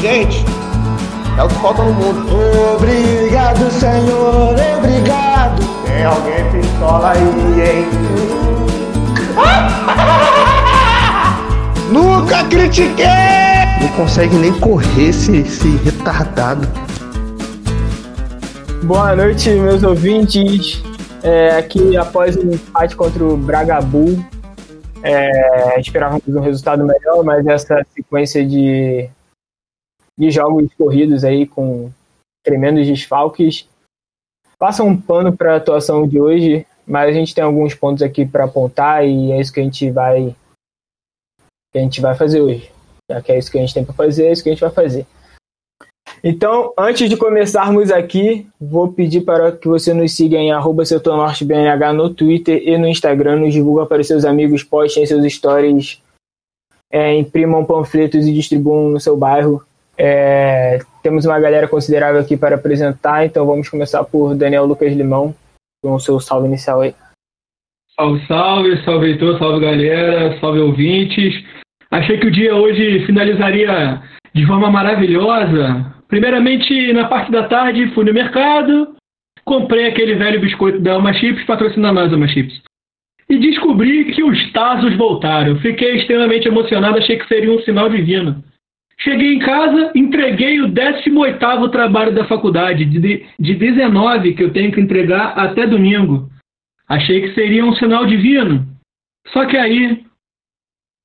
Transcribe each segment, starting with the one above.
Gente, é o que falta no mundo. Obrigado, Senhor, obrigado. Tem alguém pistola aí, hein? Nunca critiquei! Não consegue nem correr esse, esse retardado. Boa noite, meus ouvintes. É, aqui após o empate contra o Bragabu, é, esperávamos um resultado melhor, mas essa sequência de, de jogos corridos aí com tremendos desfalques passa um pano para a atuação de hoje, mas a gente tem alguns pontos aqui para apontar e é isso que a gente vai que a gente vai fazer hoje. Já que é isso que a gente tem para fazer, é isso que a gente vai fazer. Então, antes de começarmos aqui, vou pedir para que você nos siga em arroba setornortebnh no Twitter e no Instagram, nos divulga para seus amigos, postem seus stories, é, imprimam panfletos e distribuam no seu bairro. É, temos uma galera considerável aqui para apresentar, então vamos começar por Daniel Lucas Limão, com o seu salve inicial aí. Salve, salve, salve Heitor, salve galera, salve ouvintes. Achei que o dia hoje finalizaria de forma maravilhosa. Primeiramente, na parte da tarde, fui no mercado, comprei aquele velho biscoito da Alma Chips, patrocina mais Alma Chips. E descobri que os Tazos voltaram. Fiquei extremamente emocionado, achei que seria um sinal divino. Cheguei em casa, entreguei o 18º trabalho da faculdade, de, de 19 que eu tenho que entregar até domingo. Achei que seria um sinal divino. Só que aí,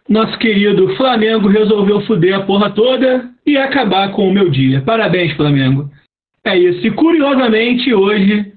nosso querido Flamengo resolveu foder a porra toda e acabar com o meu dia. Parabéns, Flamengo. É isso. E curiosamente, hoje,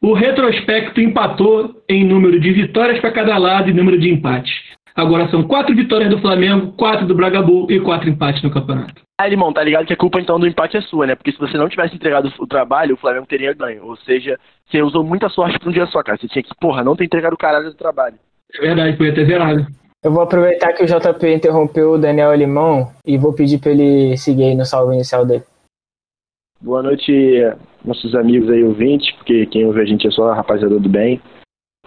o retrospecto empatou em número de vitórias para cada lado e número de empates. Agora são quatro vitórias do Flamengo, quatro do Bragabu e quatro empates no campeonato. Ah, irmão, tá ligado que a culpa então do empate é sua, né? Porque se você não tivesse entregado o trabalho, o Flamengo teria ganho. Ou seja, você usou muita sorte pra um dia só, cara. Você tinha que, porra, não ter entregado o caralho do trabalho. É verdade, podia ter zerado. Eu vou aproveitar que o JP interrompeu o Daniel Limão e vou pedir para ele seguir aí no salve inicial dele. Boa noite, nossos amigos aí ouvintes, porque quem ouve a gente é só a rapaziada do bem.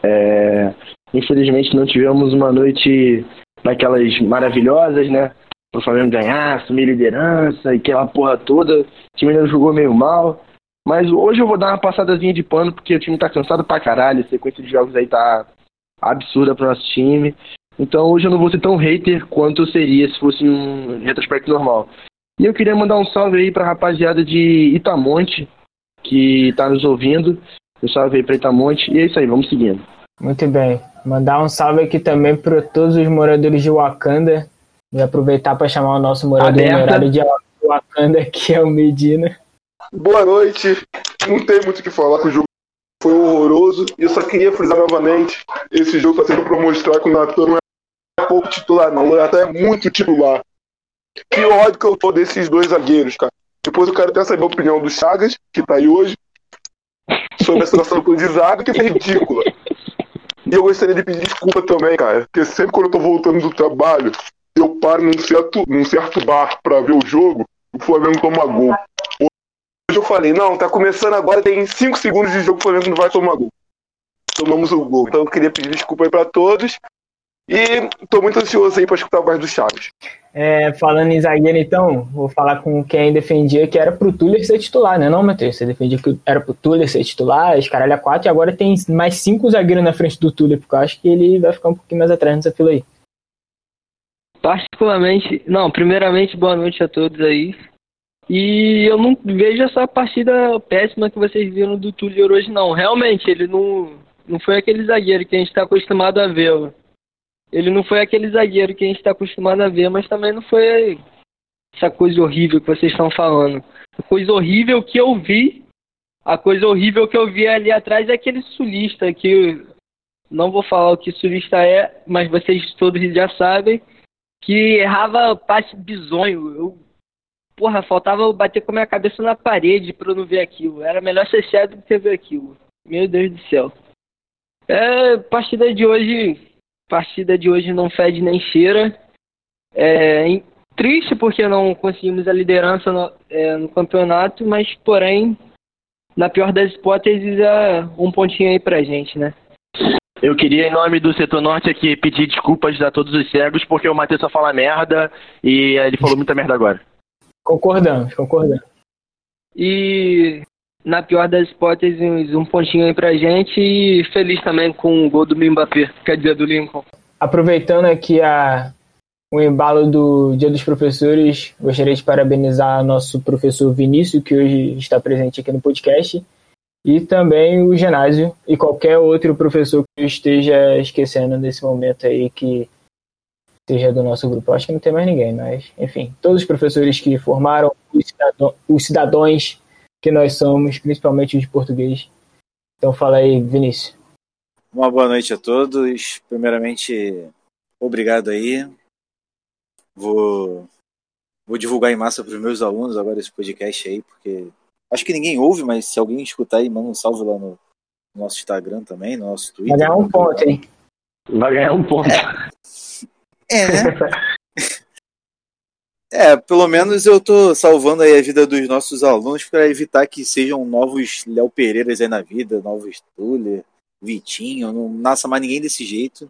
É... Infelizmente não tivemos uma noite daquelas maravilhosas, né? O Flamengo ganhar, assumir liderança e aquela porra toda. O time ainda jogou meio mal. Mas hoje eu vou dar uma passadazinha de pano, porque o time tá cansado pra caralho. A sequência de jogos aí tá absurda pro nosso time. Então hoje eu não vou ser tão hater quanto eu seria se fosse um retrospecto normal. E eu queria mandar um salve aí pra rapaziada de Itamonte, que tá nos ouvindo. Um salve aí pra Itamonte. E é isso aí, vamos seguindo. Muito bem. Mandar um salve aqui também para todos os moradores de Wakanda. E aproveitar para chamar o nosso morador horário de Wakanda, que é o Medina. Boa noite. Não tem muito o que falar que o jogo foi horroroso. E eu só queria frisar novamente: esse jogo está sendo para mostrar que o Natan não é pouco titular, não. Ele até é muito titular. Que ódio que eu tô desses dois zagueiros, cara. Depois eu quero até saber a opinião do Chagas, que tá aí hoje, sobre a situação do de zaga, que foi ridícula. E eu gostaria de pedir desculpa também, cara, porque sempre quando eu tô voltando do trabalho, eu paro num certo, num certo bar pra ver o jogo, o Flamengo toma gol. Hoje eu falei, não, tá começando agora, tem 5 segundos de jogo, o Flamengo não vai tomar gol. Tomamos o gol. Então eu queria pedir desculpa aí pra todos. E tô muito ansioso aí pra escutar mais do Chaves. É, falando em zagueiro, então, vou falar com quem defendia que era pro Tuller ser titular, né, não, Matheus? Você defendia que era pro Tuller ser titular, escaralha 4, e agora tem mais cinco zagueiros na frente do Tuller, porque eu acho que ele vai ficar um pouquinho mais atrás nessa fila aí. Particularmente, não, primeiramente, boa noite a todos aí. E eu não vejo essa partida péssima que vocês viram do Túlio hoje, não. Realmente, ele não, não foi aquele zagueiro que a gente está acostumado a ver. Ele não foi aquele zagueiro que a gente está acostumado a ver, mas também não foi essa coisa horrível que vocês estão falando. A coisa horrível que eu vi, a coisa horrível que eu vi ali atrás é aquele sulista que não vou falar o que sulista é, mas vocês todos já sabem, que errava passe bizonho. Eu, porra, faltava eu bater com a minha cabeça na parede eu não ver aquilo. Era melhor ser cego do que ver aquilo. Meu Deus do céu. É, partida de hoje, partida de hoje não fede nem cheira. É, triste porque não conseguimos a liderança no, é, no campeonato, mas porém, na pior das hipóteses, é um pontinho aí pra gente, né? Eu queria, em nome do setor norte aqui, pedir desculpas a todos os cegos, porque o Matheus só fala merda e ele falou muita merda agora. Concordamos, concordamos. E na pior das hipóteses, um pontinho aí pra gente e feliz também com o gol do Mbappé, quer dizer, do Lincoln. Aproveitando aqui a, o embalo do Dia dos Professores, gostaria de parabenizar nosso professor Vinícius, que hoje está presente aqui no podcast, e também o Genásio e qualquer outro professor que eu esteja esquecendo nesse momento aí que seja do nosso grupo. Acho que não tem mais ninguém, mas enfim, todos os professores que formaram os, cidadão, os cidadãos que nós somos, principalmente os de português. Então fala aí, Vinícius. Uma boa noite a todos. Primeiramente, obrigado aí. Vou, vou divulgar em massa para os meus alunos agora esse podcast aí, porque acho que ninguém ouve, mas se alguém escutar aí, manda um salve lá no, no nosso Instagram também, no nosso Twitter. Vai ganhar um ponto, hein? Vai ganhar um ponto. É, né? É, pelo menos eu tô salvando aí a vida dos nossos alunos para evitar que sejam novos Léo Pereiras aí na vida, novos Tuller, Vitinho, não nasça mais ninguém desse jeito.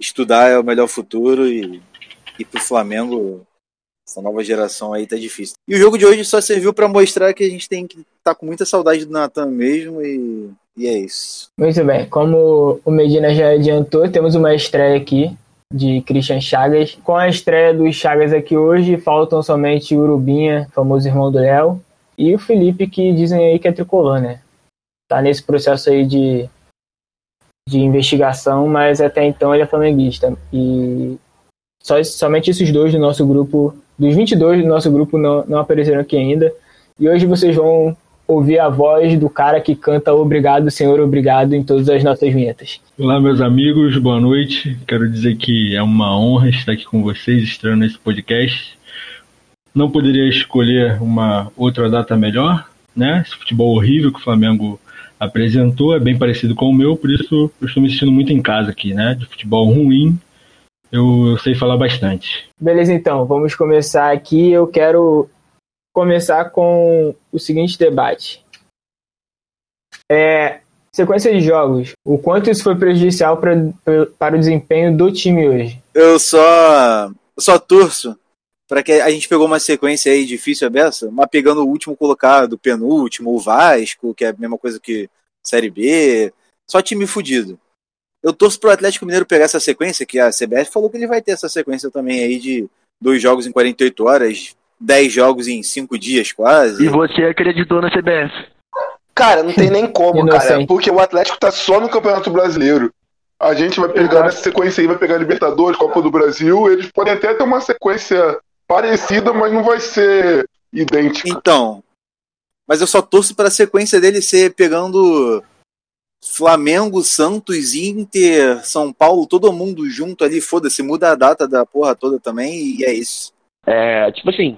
Estudar é o melhor futuro e, e pro Flamengo, essa nova geração aí tá difícil. E o jogo de hoje só serviu para mostrar que a gente tem que tá com muita saudade do Natan mesmo e, e é isso. Muito bem, como o Medina já adiantou, temos uma estreia aqui de Christian Chagas. Com a estreia dos Chagas aqui hoje, faltam somente Urubinha, famoso irmão do Léo, e o Felipe, que dizem aí que é tricolor, né? Tá nesse processo aí de, de investigação, mas até então ele é flamenguista. E só, somente esses dois do nosso grupo, dos 22 do nosso grupo, não, não apareceram aqui ainda. E hoje vocês vão ouvir a voz do cara que canta Obrigado, Senhor, Obrigado em todas as nossas vinhetas. Olá, meus amigos, boa noite. Quero dizer que é uma honra estar aqui com vocês, estreando nesse podcast. Não poderia escolher uma outra data melhor, né? Esse futebol horrível que o Flamengo apresentou é bem parecido com o meu, por isso eu estou me sentindo muito em casa aqui, né? De futebol ruim, eu, eu sei falar bastante. Beleza, então, vamos começar aqui. Eu quero começar com o seguinte debate. É, sequência de jogos, o quanto isso foi prejudicial pra, pra, para o desempenho do time hoje? Eu só, só torço para que a gente pegou uma sequência aí difícil a beça, mas pegando o último colocado, o penúltimo, o Vasco, que é a mesma coisa que Série B, só time fudido. Eu torço pro Atlético Mineiro pegar essa sequência, que a CBF falou que ele vai ter essa sequência também aí de dois jogos em 48 horas, 10 jogos em 5 dias quase. E você acreditou na CBF? Cara, não tem nem como, cara, porque o Atlético tá só no Campeonato Brasileiro. A gente vai pegar nessa sequência aí, vai pegar Libertadores, Copa do Brasil. Eles podem até ter uma sequência parecida, mas não vai ser idêntica. Então, mas eu só torço para a sequência dele ser pegando Flamengo, Santos, Inter, São Paulo, todo mundo junto ali, foda-se, muda a data da porra toda também e é isso. É, tipo assim,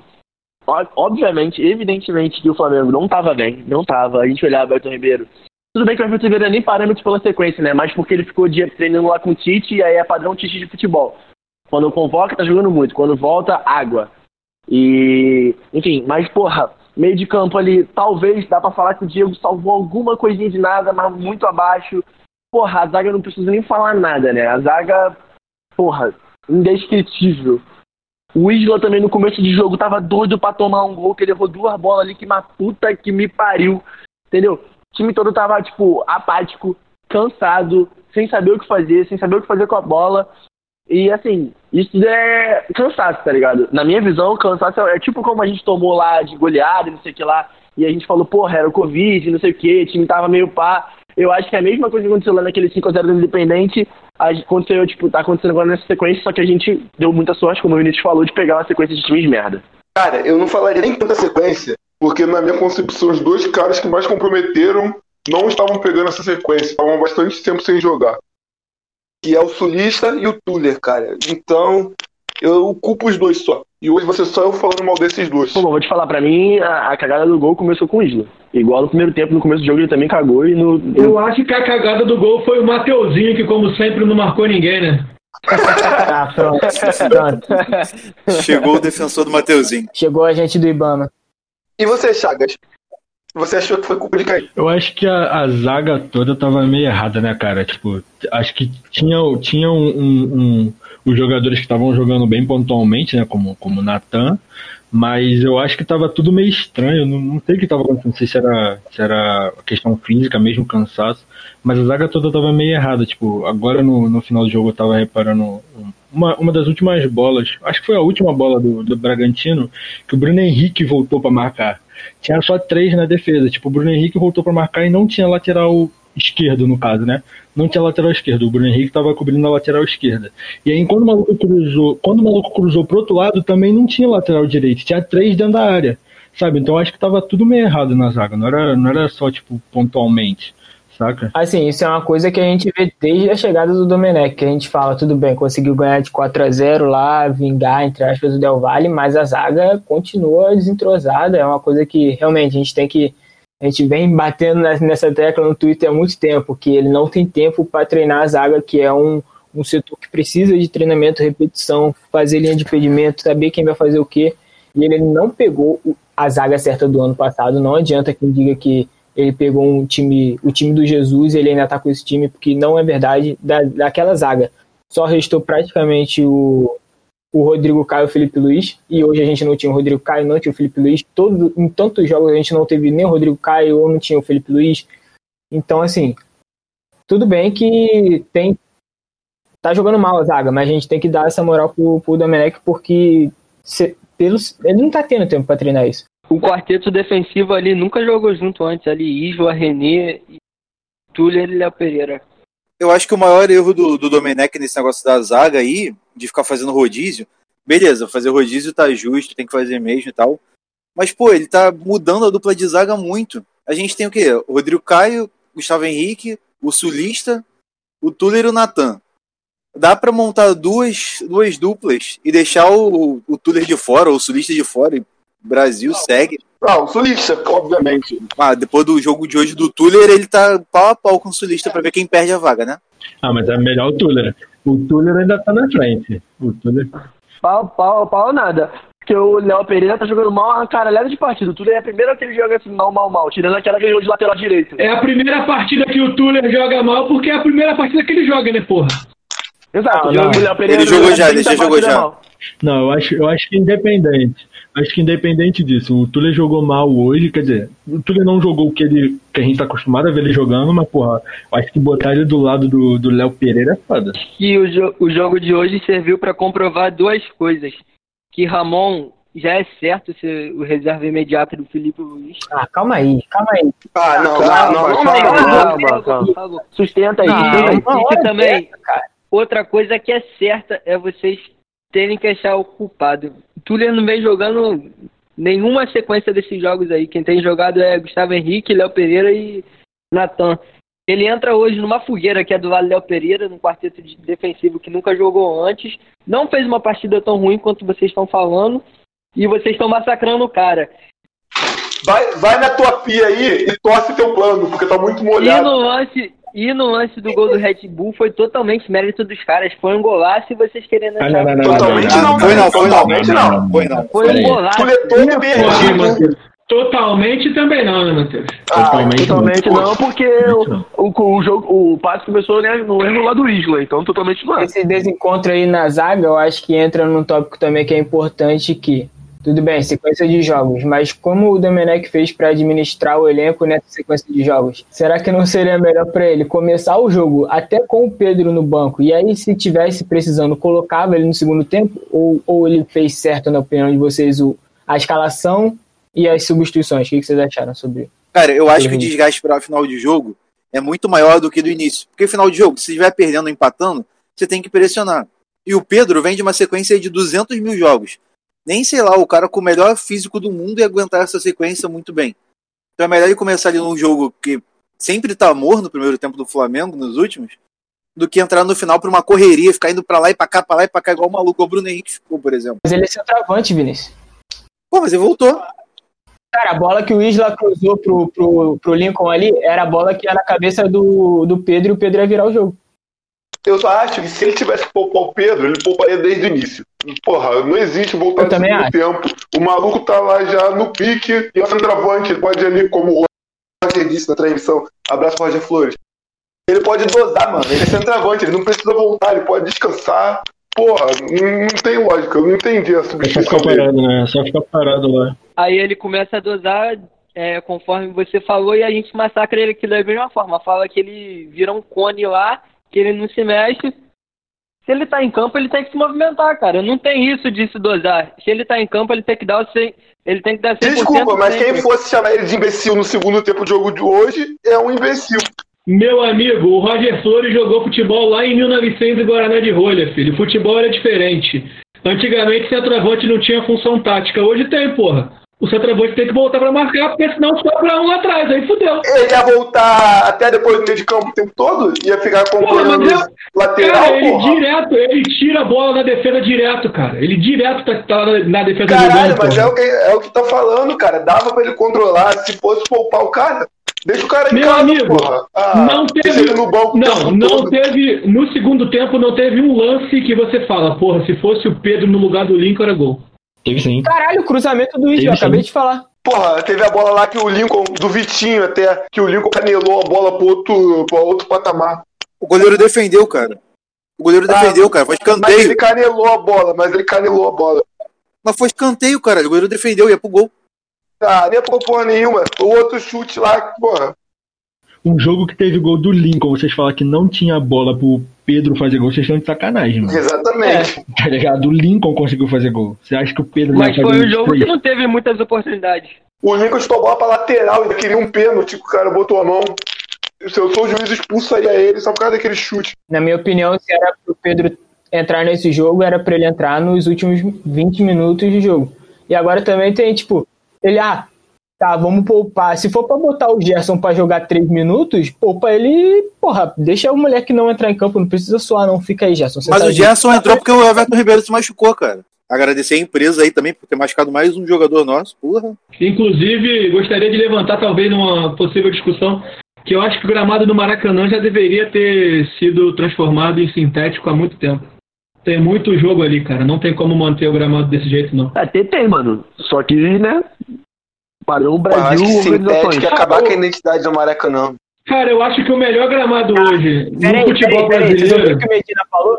obviamente, evidentemente que o Flamengo não tava bem, não tava. A gente olhava Everton Ribeiro. Tudo bem que o Everton Ribeiro é nem parâmetro pela sequência, né? Mas porque ele ficou dia treinando lá com o Tite e aí é padrão Tite de futebol. Quando convoca, tá jogando muito. Quando volta, água. E, enfim, mas porra, meio de campo ali, talvez dá pra falar que o Diego salvou alguma coisinha de nada, mas muito abaixo. Porra, a zaga não precisa nem falar nada, né? A zaga, porra, indescritível. O Isla também no começo de jogo tava doido pra tomar um gol, que ele errou duas bolas ali, que uma puta que me pariu. Entendeu? O time todo tava, tipo, apático, cansado, sem saber o que fazer, sem saber o que fazer com a bola. E assim, isso é cansaço, tá ligado? Na minha visão, cansaço é, é tipo como a gente tomou lá de goleada, não sei o que lá, e a gente falou, porra, era o Covid, não sei o que, o time tava meio pá. Eu acho que é a mesma coisa que aconteceu lá naquele 5x0 do Independente, aconteceu, tipo, tá acontecendo agora nessa sequência, só que a gente deu muita sorte, como o Vinícius falou, de pegar uma sequência de times merda. Cara, eu não falaria nem tanta sequência, porque na minha concepção, os dois caras que mais comprometeram não estavam pegando essa sequência, estavam bastante tempo sem jogar. Que é o Sulista e o Tuller, cara. Então, eu culpo os dois só. E hoje ser só eu falando mal desses dois. Pô, vou te falar, pra mim, a, a cagada do gol começou com o Isla. Igual no primeiro tempo, no começo do jogo, ele também cagou e no. Eu acho que a cagada do gol foi o Mateuzinho, que como sempre não marcou ninguém, né? Ah, pronto. pronto. Chegou o defensor do Mateuzinho. Chegou a gente do Ibama. E você, Chagas? Você achou que foi culpa de quem? Eu acho que a, a zaga toda tava meio errada, né, cara? Tipo, acho que tinha, tinha um, um, um, os jogadores que estavam jogando bem pontualmente, né? Como, como Natan. Mas eu acho que tava tudo meio estranho. Não, não sei o que tava acontecendo. Não sei se era, se era questão física, mesmo cansaço. Mas a zaga toda tava meio errada. Tipo, agora no, no final do jogo eu tava reparando uma, uma das últimas bolas. Acho que foi a última bola do, do Bragantino. Que o Bruno Henrique voltou para marcar. Tinha só três na defesa. Tipo, o Bruno Henrique voltou para marcar e não tinha lateral esquerdo, no caso, né? Não tinha lateral esquerdo. O Bruno Henrique estava cobrindo a lateral esquerda. E aí, quando o maluco cruzou, quando o maluco cruzou pro outro lado, também não tinha lateral direito. Tinha três dentro da área. Sabe? Então acho que tava tudo meio errado na zaga. Não era, não era só, tipo, pontualmente. Saca? Assim, isso é uma coisa que a gente vê desde a chegada do Domenech, que a gente fala, tudo bem, conseguiu ganhar de 4 a 0 lá, vingar, entre aspas, o Del Valle, mas a zaga continua desentrosada, é uma coisa que realmente a gente tem que a gente vem batendo nessa tecla no Twitter há muito tempo, que ele não tem tempo para treinar a zaga, que é um, um setor que precisa de treinamento, repetição, fazer linha de impedimento, saber quem vai fazer o quê. E ele não pegou a zaga certa do ano passado. Não adianta quem diga que ele pegou um time, o time do Jesus e ele ainda está com esse time, porque não é verdade da, daquela zaga. Só restou praticamente o, o Rodrigo Caio e o Felipe Luiz, e hoje a gente não tinha o Rodrigo Caio, não tinha o Felipe Luiz, todo, em tantos jogos a gente não teve nem o Rodrigo Caio ou não tinha o Felipe Luiz. Então, assim, tudo bem que tem tá jogando mal a zaga, mas a gente tem que dar essa moral pro, pro Domenech porque se, pelos, ele não tá tendo tempo para treinar isso. O quarteto defensivo ali nunca jogou junto antes, ali Isla, René, Túlio e Léo Pereira. Eu acho que o maior erro do, do Domenech nesse negócio da zaga aí de ficar fazendo rodízio. Beleza, fazer rodízio tá justo, tem que fazer mesmo e tal. Mas, pô, ele tá mudando a dupla de zaga muito. A gente tem o quê? O Rodrigo Caio, Gustavo Henrique, o Sulista, o Tuller e o Natan. Dá para montar duas, duas duplas e deixar o, o Tuller de fora, ou o Sulista de fora, e Brasil segue. Não, o Sulista, obviamente. Ah, depois do jogo de hoje do Tuller, ele tá pau a pau com o Sulista para ver quem perde a vaga, né? Ah, mas é melhor o Tuller. O Tuller ainda tá na frente. O Tuller. Pau, pau, pau nada. Porque o Léo Pereira tá jogando mal uma caralhada de partida. O Tuller é a primeira que ele joga assim, mal, mal, mal. Tirando aquela que ele jogou de lateral direito. É a primeira partida que o Tuller joga mal porque é a primeira partida que ele joga, né, porra? Exato. Ah, o Léo Pereira Ele jogou já, ele já 30 jogou já. mal. Não, eu acho, eu acho que independente. Acho que independente disso, o Tuller jogou mal hoje, quer dizer, o Tuller não jogou o que, ele, que a gente tá acostumado a ver ele jogando, mas, porra, eu acho que botar ele do lado do do Léo Pereira é foda. E o, jo o jogo de hoje serviu para comprovar duas coisas. Que Ramon já é certo ser o reserva imediato do Felipe Luiz. Ah, calma aí, calma aí. Ah, não, Calma, não, não, calma, calma. calma, calma. Sustenta aí. Não, E hora também, outra coisa que é certa é vocês terem que achar o culpado. Tuller não vem jogando nenhuma sequência desses jogos aí. Quem tem jogado é Gustavo Henrique, Léo Pereira e Natan. Ele entra hoje numa fogueira que é do lado Léo Pereira, num quarteto de defensivo que nunca jogou antes. Não fez uma partida tão ruim quanto vocês estão falando. E vocês estão massacrando o cara. Vai, vai na tua pia aí e torce teu plano, porque tá muito E molhado. no lance, e no lance do gol do Red Bull foi totalmente mérito dos caras. Foi um golaço e vocês querendo achar não, não, não, Totalmente não, foi não, foi não. Totalmente não. Foi não. foi um golaço. Totalmente também não, né, Matheus? Ah, Totalmente Totalmente não. não, porque o, o, o jogo, o passe começou né, no erro lá do Isla, então totalmente não é. Esse desencontro aí na zaga, eu acho que entra num tópico também que é importante que, tudo bem, sequência de jogos, mas como o Domenech fez para administrar o elenco nessa sequência de jogos? Será que não seria melhor para ele começar o jogo até com o Pedro no banco e aí se tivesse precisando colocava ele no segundo tempo ou, ou ele fez certo na opinião de vocês o, a escalação e as substituições? O que que vocês acharam sobre Cara, eu acho que o desgaste para final de jogo é muito maior do que do início. Porque final de jogo, se estiver perdendo ou empatando, você tem que pressionar. E o Pedro vem de uma sequência de 200 mil jogos. Nem sei lá, o cara com o melhor físico do mundo e aguentar essa sequência muito bem. Então é melhor ele começar ali num jogo que sempre tá morno no primeiro tempo do Flamengo, nos últimos, do que entrar no final pra uma correria, ficar indo pra lá e pra cá, pra lá e pra cá, igual o maluco, o Bruno Henrique ficou, por exemplo. Mas ele é centroavante, Vinícius. Pô, mas ele voltou. Cara, a bola que o Isla cruzou pro, pro, pro Lincoln ali era a bola que ia na cabeça do, do Pedro e o Pedro ia virar o jogo. Eu só acho que se ele tivesse que poupar o Pedro, ele pouparia desde o início. Porra, não existe voltar segundo acho. tempo. O maluco tá lá já no pique e o centroavante ele pode ir ali, como o Roger disse na transmissão. Abraço Roger Flores. Ele pode dosar, mano. Ele é centroavante, ele não precisa voltar, ele pode descansar. Porra, não, não tem lógica, eu não entendi a É só substituição ficar parado, né? É só ficar parado lá. Aí ele começa a dosar é, conforme você falou e a gente massacra ele aqui da mesma forma. Fala que ele vira um cone lá, que ele não se mexe. Se ele tá em campo, ele tem que se movimentar, cara. Não tem isso de se dosar. Se ele tá em campo, ele tem que dar o 100, ele tem que dar 100% Desculpa, mas quem fosse chamar ele de imbecil no segundo tempo de jogo de hoje é um imbecil. Meu amigo, o Roger Flores jogou futebol lá em 1900 em Guaraná de Rolha, filho. Futebol era diferente. Antigamente, centroavante não tinha função tática. Hoje tem, porra. O centroavante tem que voltar pra marcar, porque senão sobra um lá atrás. Aí fudeu. Ele ia voltar até depois do meio de campo o tempo todo? Ia ficar acompanhando Porra, lateral, Cara, ele porra? direto, ele tira a bola na defesa direto, cara. Ele direto tá, tá na, defesa Caralho, do gol, mas porra. é o, que, é o que tá falando, cara. Dava pra ele controlar. Se fosse poupar o cara, deixa o cara em Meu casa, amigo, porra. Ah, não teve. no banco Não, não todo. teve. No segundo tempo não teve um lance que você fala, porra, se fosse o Pedro no lugar do Lincoln era gol. Teve sim. Caralho, o cruzamento do sim. acabei de falar. Porra, teve a bola lá que o Lincoln, do Vitinho até, que o Lincoln canelou a bola pro outro, pro outro patamar. O goleiro defendeu, cara. O goleiro Ah, defendeu, cara. Foi Mas escanteio. ele canelou a bola, mas ele canelou a bola. Mas foi escanteio, cara. O goleiro defendeu, ia pro gol. Ah, nem por porra nenhuma. O outro chute lá, porra. Um jogo que teve gol do Lincoln, vocês falam que não tinha bola pro Pedro fazer gol, vocês estão de sacanagem, mano. Exatamente. Tá ligado? O Lincoln conseguiu fazer gol. Você acha que o Pedro Mas ia foi fazer um jogo três? que não teve muitas oportunidades. O Lincoln chutou a bola pra lateral, ainda queria um pênalti, o cara botou a mão. Se eu sou o juiz, expulsaria ele só por causa daquele chute. Na minha opinião, se era pro Pedro entrar nesse jogo, era pra ele entrar nos últimos 20 minutos de jogo. E agora também tem, tipo, ele, ah, tá, vamos poupar. Se for pra botar o Gerson pra jogar 3 minutos, poupa ele, porra, deixa o moleque não entrar em campo, não precisa suar, não. Fica aí, Gerson. Mas tá o. Gerson entrou porque o Everton Ribeiro se machucou, cara. Agradecer a empresa aí também por ter machucado mais um jogador nosso. Porra. Inclusive, gostaria de levantar talvez numa possível discussão que eu acho que o gramado do Maracanã já deveria ter sido transformado em sintético há muito tempo. Tem muito jogo ali, cara. Não tem como manter o gramado desse jeito, não. Até tem, mano. Só que, né? Porra, acho Brasil, que sintético ia acabar com a identidade do Maracanã. Cara, eu acho que o melhor gramado hoje no Peraí, futebol peraí, peraí, vocês ouviram o brasileiro. que o Medina falou?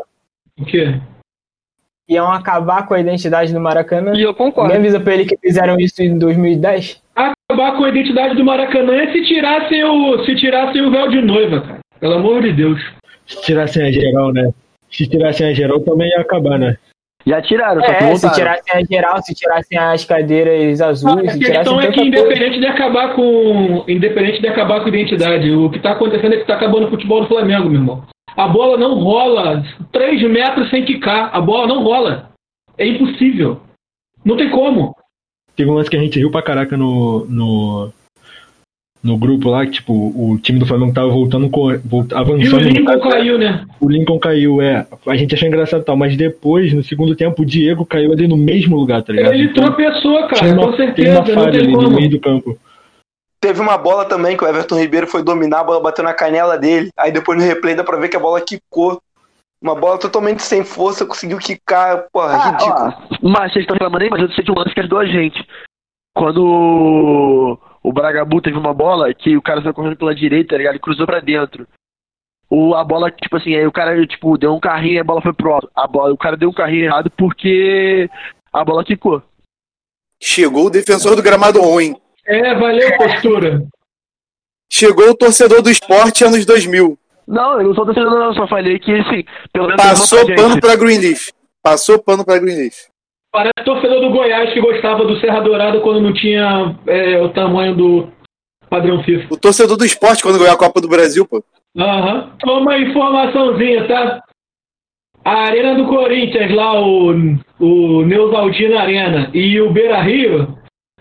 O quê? Iam acabar com a identidade do Maracanã. E eu concordo. Alguém avisa pra ele que fizeram isso em 2010? Acabar com a identidade do Maracanã é se tirassem o, se tirassem o véu de noiva, cara. Pelo amor de Deus. Se tirassem a geral, né? Se tirassem a geral também ia acabar, né? Já tiraram, só que É, se tirassem a geral, se tirassem as cadeiras azuis, A questão é que independente de acabar com. Independente de acabar com a identidade, o que tá acontecendo é que tá acabando o futebol do Flamengo, meu irmão. A bola não rola 3 metros sem quicar. A bola não rola. É impossível. Não tem como. Teve um lance que a gente riu pra caraca no, no, no grupo lá, que, tipo, o time do Flamengo tava voltando, cor- volt- E o avançando. no Lincoln caso, caiu, né? O Lincoln caiu, é. A gente achou engraçado e tal, mas depois, no segundo tempo, o Diego caiu ali no mesmo lugar, tá ligado? Ele Então, tropeçou, cara, tinha uma, com tem certeza. uma Não falha tem ali no como. meio do campo. Teve uma bola também que o Everton Ribeiro foi dominar, a bola bateu na canela dele. Aí depois no replay dá pra ver que a bola quicou. Uma bola totalmente sem força, conseguiu quicar. Porra, Ah, ridículo. ó, mas vocês estão reclamando aí, mas eu sei de um lance que ajudou a gente. Quando o- Bragabu teve uma bola que o cara foi correndo pela direita, tá ligado? E cruzou pra dentro. O, a bola, tipo assim, aí o cara, tipo, deu um carrinho e a bola foi pro alto. A bola, o cara deu um carrinho errado porque a bola quicou. Chegou o defensor do gramado ruim. É, valeu, postura. Chegou o torcedor do esporte anos 2000. Não, eu não sou torcedor, não, eu só falei que, assim, pelo menos Passou pano gente. pra Greenleaf. Passou pano pra Greenleaf. Parece torcedor do Goiás que gostava do Serra Dourada quando não tinha é, o tamanho do padrão FIFA. O torcedor do esporte quando ganhou a Copa do Brasil, pô. Aham. Uma informaçãozinha, tá? A Arena do Corinthians, lá, o, o Neusaldina Arena e o Beira Rio,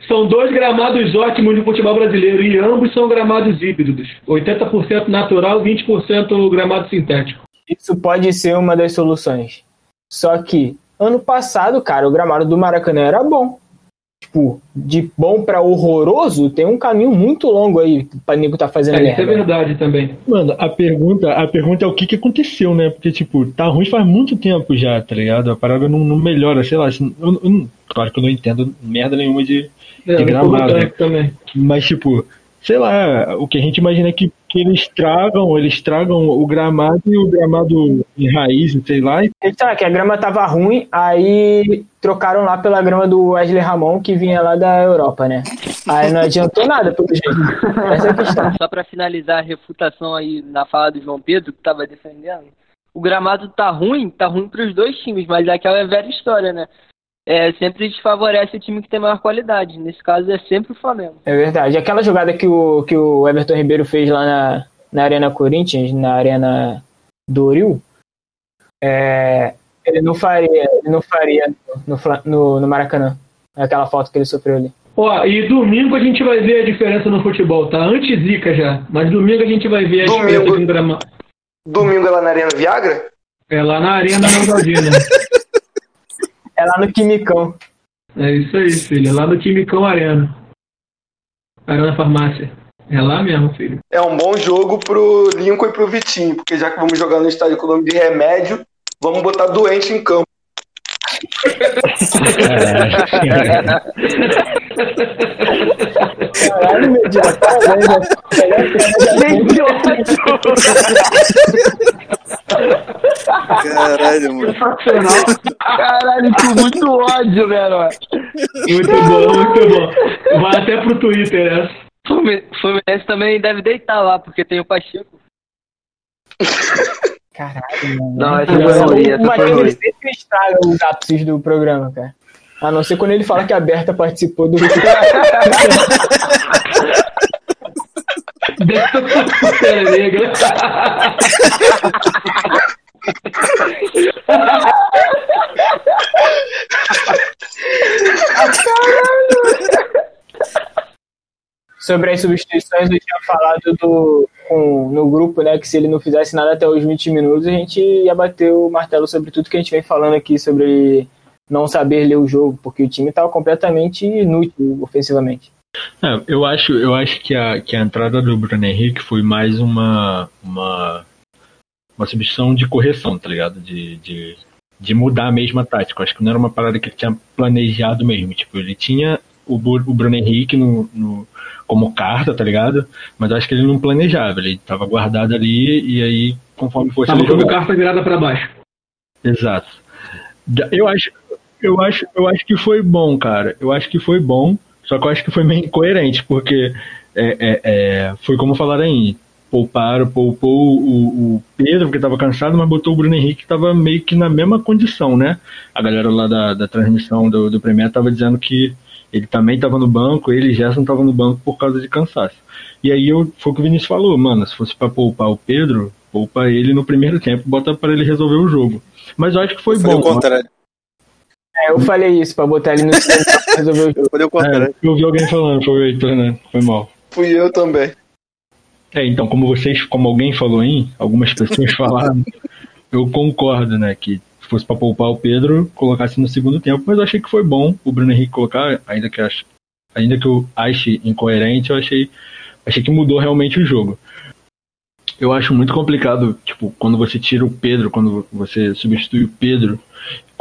são dois gramados ótimos do futebol brasileiro e ambos são gramados híbridos. 80% natural, 20% gramado sintético. Isso pode ser uma das soluções. Só que, ano passado, cara, o gramado do Maracanã era bom. Tipo, de bom pra horroroso, tem um caminho muito longo aí pra nego tá fazendo É, isso é verdade também. Mano, a pergunta, a pergunta é o que que aconteceu, né? Porque, tipo, tá ruim faz muito tempo já, tá ligado? A parada não, não melhora, sei lá. assim, eu- eu claro que eu não entendo merda nenhuma de. É, De gramado. Tanque também. Mas, tipo, sei lá, o que a gente imagina é que, que eles tragam, eles tragam o gramado e o gramado em raiz, sei lá. E... Então, que a grama tava ruim, aí trocaram lá pela grama do Wesley Ramon, que vinha lá da Europa, né? Aí não adiantou nada, pelo jeito. Essa é a questão. Só pra finalizar a refutação aí na fala do João Pedro, que tava defendendo, o gramado tá ruim, tá ruim pros dois times, mas aquela é velha história, né? É, sempre desfavorece o time que tem maior qualidade. Nesse caso é sempre o Flamengo. É verdade. Aquela jogada que o, que o Everton Ribeiro fez lá na, na Arena Corinthians, na Arena Doril, é, ele não faria, ele não faria no, no, no Maracanã. Aquela foto que ele sofreu ali. Ó, e domingo a gente vai ver a diferença no futebol, tá? Antes Zica já, mas domingo a gente vai ver a Domingo. diferença um gramado. Domingo é lá na Arena Viagra? É lá na Arena Neogaldina. É lá no Quimicão. é isso aí, filho. É lá no Quimicão Arena. Arena Farmácia. É lá mesmo, filho. É um bom jogo pro Lincoln e pro Vitinho, porque já que vamos jogar no estádio com o nome de remédio, vamos botar doente em campo. Caralho, meu Deus, parabéns. Caralho, mano. Caralho, com muito ódio, velho. Muito bom, muito bom. Vai até pro Twitter essa. Flumin- Fluminense também deve deitar lá, porque tem o Pacheco. Caralho, mano. Não, essa Não, foi ruim, o essa foi ruim. sempre estraga os ápices do programa, cara. A não ser quando ele fala que a Berta participou do. Negra. Sobre as substituições, eu tinha falado do, com- no grupo, né, que se ele não fizesse nada até os 20 minutos, a gente ia bater o martelo sobre tudo que a gente vem falando aqui, sobre não saber ler o jogo, porque o time estava completamente inútil ofensivamente. É, eu acho, eu acho que a, que a entrada do Bruno Henrique foi mais uma, uma, uma substituição de correção, tá ligado? De, de, de mudar a mesma tática. Eu acho que não era uma parada que ele tinha planejado mesmo. Tipo, ele tinha o, o Bruno Henrique no, no, como carta, tá ligado? Mas eu acho que ele não planejava. Ele tava guardado ali e aí, conforme fosse Tava com a carta virada pra baixo. Exato. Eu acho, eu acho, eu acho que foi bom, cara. Eu acho que foi bom, só que eu acho que foi meio incoerente, porque é, é, é, foi como falaram aí. Pouparam, poupou o, o Pedro, porque estava cansado, mas botou o Bruno Henrique, que estava meio que na mesma condição, né? A galera lá da, da transmissão do, do Premier estava dizendo que ele também estava no banco, ele e Gerson estavam no banco por causa de cansaço. E aí eu, foi o que o Vinícius falou, mano, se fosse para poupar o Pedro, poupa ele no primeiro tempo, bota para ele resolver o jogo. Mas eu acho que foi Eu bom. o contrário. É, eu falei isso, pra botar ele no segundo Eu falei o contrário. É, eu vi alguém falando, foi o Heitor, né? Foi mal. Fui eu também. É, então, como vocês, como alguém falou aí, algumas pessoas falaram, eu concordo, né? Que se fosse pra poupar o Pedro, colocasse no segundo tempo, mas eu achei que foi bom o Bruno Henrique colocar, ainda que eu, ach- ainda que eu ache incoerente, eu achei, achei que mudou realmente o jogo. Eu acho muito complicado, tipo, quando você tira o Pedro, quando você substitui o Pedro,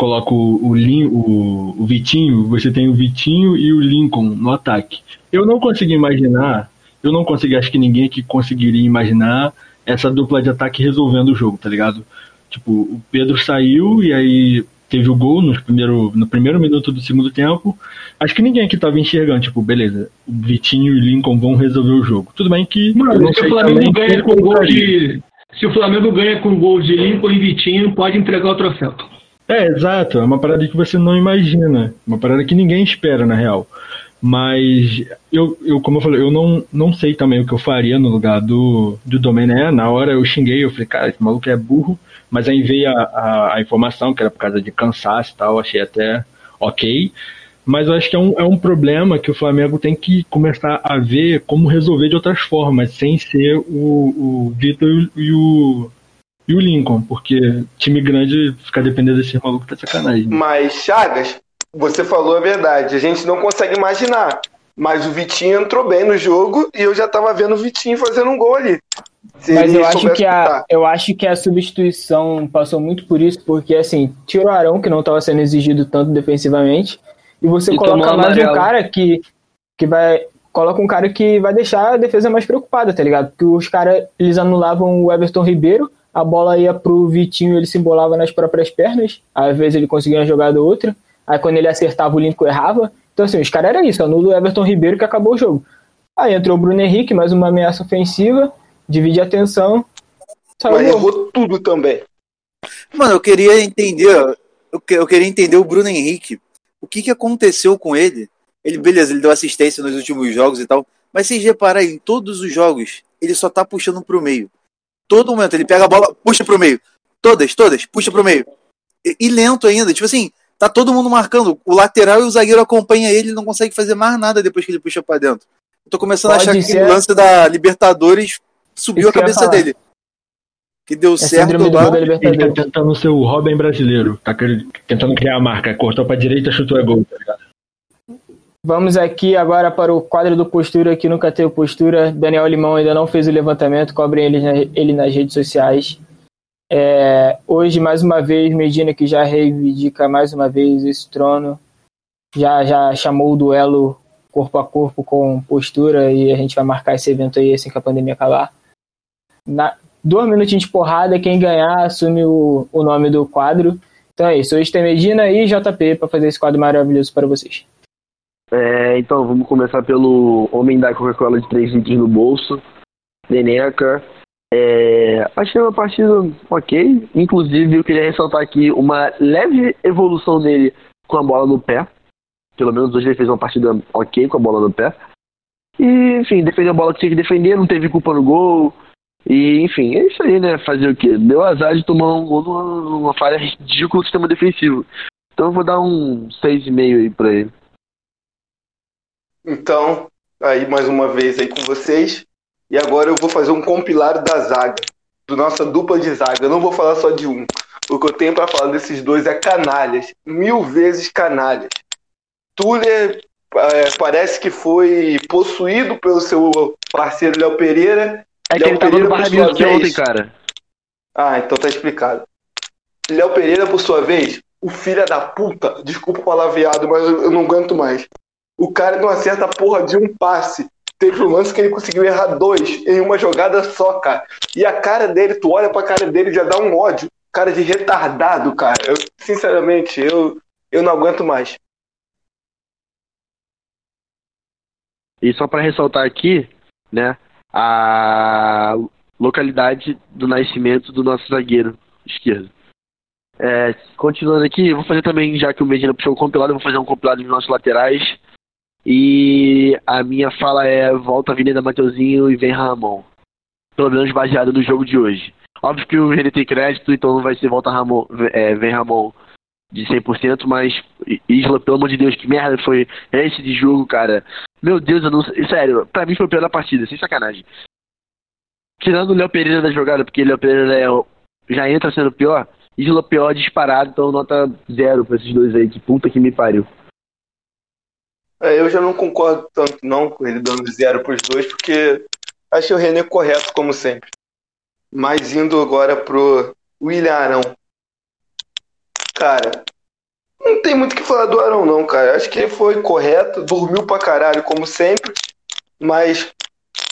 coloca o, o, Lin- o, o Vitinho, você tem o Vitinho e o Lincoln no ataque. Eu não consegui imaginar, eu não consegui, acho que ninguém aqui conseguiria imaginar essa dupla de ataque resolvendo o jogo, tá ligado? Tipo, o Pedro saiu e aí teve o gol no primeiro, no primeiro minuto do segundo tempo. Acho que ninguém aqui tava enxergando, tipo, beleza, o Vitinho e o Lincoln vão resolver o jogo. Tudo bem que. Mano, se o Flamengo ganha com gol de. Se o Flamengo ganha com gol de Lincoln e Vitinho, pode entregar o troféu. É, exato. É uma parada que você não imagina. Uma parada que ninguém espera, na real. Mas eu, eu como eu falei, eu não, não sei também o que eu faria no lugar do, do Domené. Na hora eu xinguei, eu falei, cara, esse maluco é burro. Mas aí veio a, a, a informação que era por causa de cansaço e tal, achei até ok. Mas eu acho que é um, é um problema que o Flamengo tem que começar a ver como resolver de outras formas, sem ser o, o Vitor e o- e o, Lincoln, porque time grande ficar dependendo desse maluco tá sacanagem. Mas, Chagas, você falou a verdade. A gente não consegue imaginar. Mas o Vitinho entrou bem no jogo e eu já tava vendo o Vitinho fazendo um gol ali. Se Mas eu acho, que a, eu acho que a substituição passou muito por isso, porque assim, tira o Arão, que não estava sendo exigido tanto defensivamente, e você E coloca mais um amarelo. cara que, que vai. coloca um cara que vai deixar a defesa mais preocupada, tá ligado? Porque os caras, eles anulavam o Everton Ribeiro, a bola ia pro Vitinho, ele se embolava nas próprias pernas, às vezes ele conseguia uma jogada ou outra, aí quando ele acertava o Lincoln errava. Então assim, os caras era isso, anula o Everton Ribeiro que acabou o jogo. Aí entrou o Bruno Henrique, mais uma ameaça ofensiva, divide a atenção. Mas errou tudo também. Mano, eu queria entender, eu, que- eu queria entender o Bruno Henrique. O que que aconteceu com ele? Ele, beleza, ele deu assistência nos últimos jogos e tal, mas vocês repararem, em todos os jogos, ele só tá puxando pro meio. Todo momento, ele pega a bola, puxa pro meio. Todas, todas, puxa pro meio. E, e lento ainda, tipo assim, tá todo mundo marcando. O lateral e o zagueiro acompanham ele, ele não consegue fazer mais nada depois que ele puxa pra dentro. Eu tô começando Pode a achar que ser- aquele lance da Libertadores subiu Isso a que cabeça dele. Que deu É certo lá. da Ele tá Libertadores. tentando ser o Robin brasileiro. Tá tentando criar a marca. Cortou pra direita, chutou é gol, tá ligado? Vamos aqui agora para o quadro do Postura, que nunca teve postura. Daniel Limão ainda não fez o levantamento, cobrem ele, na- ele nas redes sociais. É, hoje, mais uma vez, Medina, que já reivindica mais uma vez esse trono, já, já chamou o duelo corpo a corpo com postura e a gente vai marcar esse evento aí assim que a pandemia acabar. Na, dois minutinhos de porrada, quem ganhar assume o, o nome do quadro. Então é isso, hoje tem Medina e JP para fazer esse quadro maravilhoso para vocês. É, então, vamos começar pelo Homem da Coca-Cola de 3 litros no bolso, Neneca. É, achei uma partida ok. Inclusive, eu queria ressaltar aqui uma leve evolução dele com a bola no pé. Pelo menos hoje ele fez uma partida ok com a bola no pé. E, enfim, defendeu a bola que tinha que defender, não teve culpa no gol. E, enfim, é isso aí, né? Fazer o quê? Deu azar de tomar um gol numa, numa falha ridícula do sistema defensivo. Então eu vou dar um 6,5 aí pra ele. Então, aí mais uma vez aí com vocês. E agora eu vou fazer um compilado da zaga, do nossa dupla de zaga. Eu não vou falar só de um. O que eu tenho pra falar desses dois é canalhas. Mil vezes canalhas. Tuller é, parece que foi possuído pelo seu parceiro Léo Pereira. É que Léo ele tava Pereira, no Barra sua Music vez- ontem, cara. Ah, então tá explicado. Léo Pereira, por sua vez, o filho da puta, desculpa o palavreado, mas eu não aguento mais. O cara não acerta a porra de um passe. Teve um lance que ele conseguiu errar dois em uma jogada só, cara. E a cara dele, tu olha pra cara dele já dá um ódio. Cara de retardado, cara. Eu, sinceramente, eu, eu não aguento mais. E só pra ressaltar aqui, né, a localidade do nascimento do nosso zagueiro esquerdo. É, continuando aqui, vou fazer também, já que o Medina puxou o compilado, vou fazer um compilado dos nossos laterais. E a minha fala é volta Avenida Mateuzinho e vem Ramon. Pelo menos baseado no jogo de hoje. Óbvio que o René tem crédito, então não vai ser volta Ramon, é, vem Ramon de 100%, mas Isla, pelo amor de Deus, que merda foi esse de jogo, cara. Meu Deus, eu não. Sério, pra mim foi o pior da partida, sem sacanagem. Tirando o Léo Pereira da jogada, porque o Léo Pereira é, já entra sendo pior, Isla pior disparado, então nota zero pra esses dois aí, que puta que me pariu. É, eu já não concordo tanto não com ele dando zero pros dois, porque achei o René correto, como sempre. Mas indo agora pro William Arão. Cara, não tem muito o que falar do Arão, não, cara. Acho que ele foi correto, dormiu pra caralho, como sempre. Mas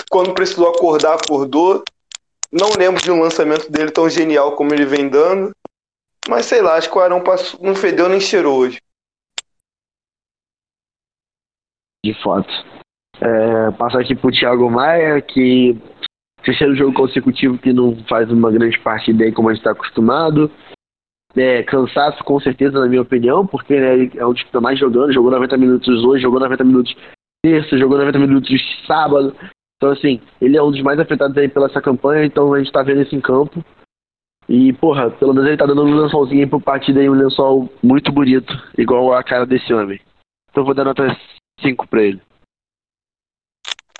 quando precisou acordar, acordou. Não lembro de um lançamento dele tão genial como ele vem dando. Mas sei lá, acho que o Arão passou, não fedeu nem cheirou hoje. De fato. É, passar aqui pro Thiago Maia, que terceiro jogo consecutivo que não faz uma grande partida aí como a gente está acostumado. É, cansaço com certeza, na minha opinião, porque né, ele é um tipo que tá mais jogando, jogou 90 minutos hoje, jogou 90 minutos terça, jogou 90 minutos sábado. Então assim, ele é um dos mais afetados aí pela essa campanha, então a gente tá vendo isso em campo. E, porra, pelo menos ele tá dando um lençolzinho aí pro partido aí, um lençol muito bonito, igual a cara desse homem. Então vou dar nota 5 pra ele.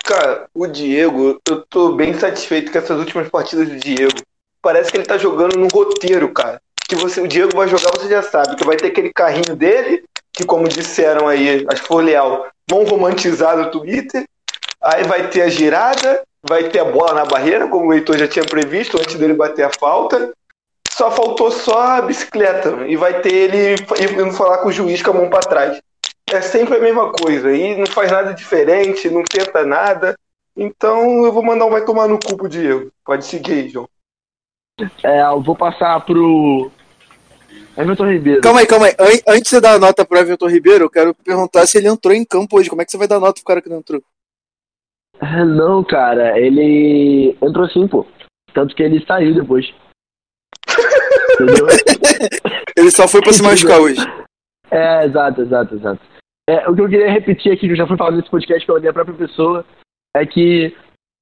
Cara, o Diego, eu tô bem satisfeito com essas últimas partidas do Diego. Parece que ele tá jogando no roteiro, cara. Que você, o Diego vai jogar, você já sabe, que vai ter aquele carrinho dele, que como disseram aí, acho que foi Leal, vão romantizar no Twitter. Aí vai ter a girada, vai ter a bola na barreira, como o Heitor já tinha previsto antes dele bater a falta. Só faltou só a bicicleta. E vai ter ele indo falar com o juiz com a mão pra trás. É sempre a mesma coisa. E não faz nada diferente, não tenta nada. Então eu vou mandar um vai tomar no cu pro Diego. Pode seguir aí, João. É, eu vou passar pro Everton Ribeiro. Calma aí, calma aí. An- antes de você dar a nota pro Everton Ribeiro, eu quero perguntar se ele entrou em campo hoje. Como é que você vai dar nota pro cara que não entrou? Ah, Não, cara, ele entrou sim, pô. Tanto que ele saiu depois. Entendeu? Ele só foi pra se machucar hoje. É, exato, exato, exato. É, o que eu queria repetir aqui, que eu já fui falando nesse podcast que eu odeio a própria pessoa, é que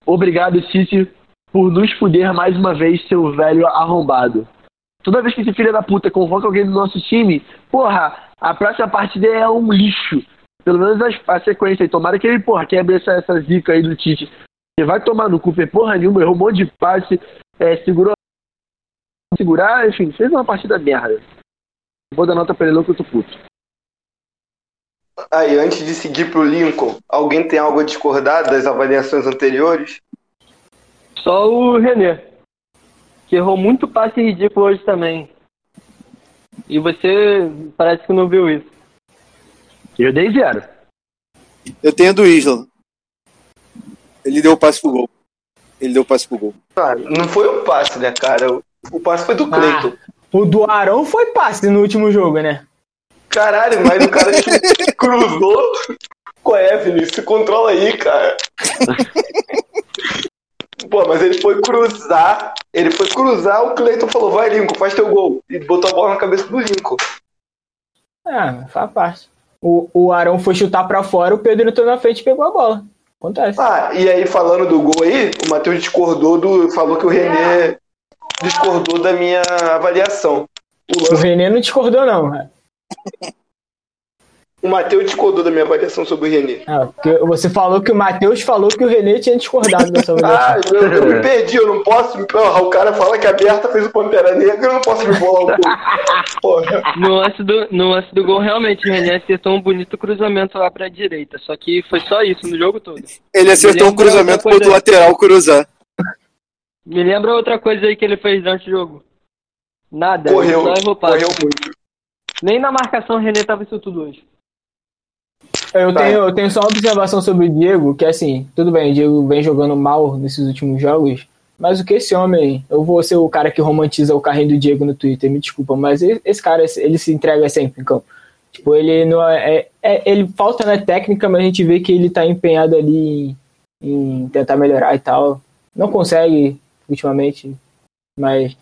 obrigado, Cício, por nos fuder mais uma vez, seu velho arrombado. Toda vez que esse filho da puta convoca alguém do nosso time, porra, a próxima partida é um lixo. Pelo menos a, a sequência aí. Tomara que ele, porra, quebre essa, essa zica aí do Tite. Ele vai tomar no cu, porra nenhuma, errou um monte de passe, é, segurou. Segurar, enfim, fez uma partida merda. Vou dar nota pra ele, que eu tô puto. Aí, antes de seguir pro Lincoln, alguém tem algo a discordar das avaliações anteriores? Só o René, que errou muito passe ridículo hoje também. E você parece que não viu isso. Eu dei zero. Eu tenho do Isla. Ele deu o passe pro gol. Ele deu o passe pro gol. Ah, não foi o passe, né, cara? O- O passe foi do Cleiton. O do Arão foi passe no último jogo, né? Caralho, mas o cara que cruzou. Qual é, Vinícius? Se controla aí, cara. Pô, mas ele foi cruzar. Ele foi cruzar, o Cleiton falou: vai, Lincoln, faz teu gol. E botou a bola na cabeça do Lincoln. Ah, faz parte. O, o Arão foi chutar pra fora, o Pedro entrou na frente e pegou a bola. Acontece. Ah, e aí, falando do gol aí, o Matheus discordou do. Falou que o René discordou da minha avaliação. O, O René não discordou, não. cara. O Matheus discordou da minha avaliação sobre o René. Ah, você falou que o Matheus falou que o René tinha discordado dessa Ah, avaliação. eu, eu me perdi, eu não posso. Porra, o cara fala que a Berta fez o Pantera Negra, eu não posso me bolar pouco. Porra. No lance do, no lance do gol, realmente, o René acertou um bonito cruzamento lá pra direita. Só que foi só isso no jogo todo. Ele acertou um cruzamento pro coisa. lateral cruzar. Me lembra outra coisa aí que ele fez durante o jogo. Nada, Correu, ele só errou passe. correu muito. Nem na marcação o René tava isso tudo hoje. Eu Vai. tenho, eu tenho só uma observação sobre o Diego, que assim, tudo bem, o Diego vem jogando mal nesses últimos jogos, mas o que esse homem, eu vou ser o cara que romantiza o carrinho do Diego no Twitter, me desculpa, mas esse cara, ele se entrega sempre em campo. Tipo, ele não é, é- é- ele falta na técnica, mas a gente vê que ele tá empenhado ali em, em tentar melhorar e tal. Não consegue ultimamente, mas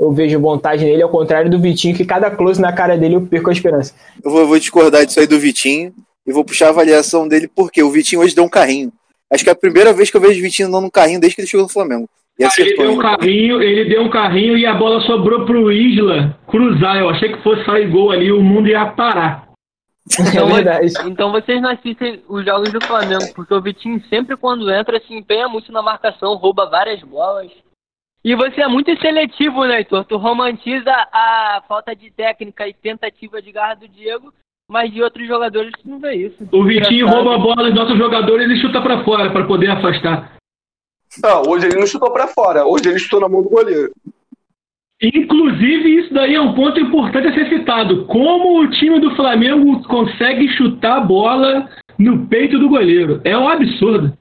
eu vejo vontade nele, ao contrário do Vitinho, que cada close na cara dele eu perco a esperança. Eu vou, vou discordar disso aí do Vitinho e vou puxar a avaliação dele porque o Vitinho hoje deu um carrinho. Acho que é a primeira vez que eu vejo o Vitinho dando um carrinho desde que ele chegou no Flamengo. E Ele deu um carrinho, ele deu um carrinho e a bola sobrou pro Isla cruzar. Eu achei que fosse sair gol ali, o mundo ia parar. É verdade. Então vocês não assistem os jogos do Flamengo, porque o Vitinho sempre quando entra se empenha muito na marcação, rouba várias bolas. E você é muito seletivo, né, Heitor? Tu romantiza a falta de técnica e tentativa de garra do Diego, mas de outros jogadores tu não vê isso. O Vitinho Engraçado. rouba a bola dos nossos jogadores e chuta pra fora pra poder afastar. Não, hoje ele não chutou pra fora, hoje ele chutou na mão do goleiro. Inclusive, isso daí é um ponto importante a ser citado. Como o time do Flamengo consegue chutar a bola no peito do goleiro. É um absurdo.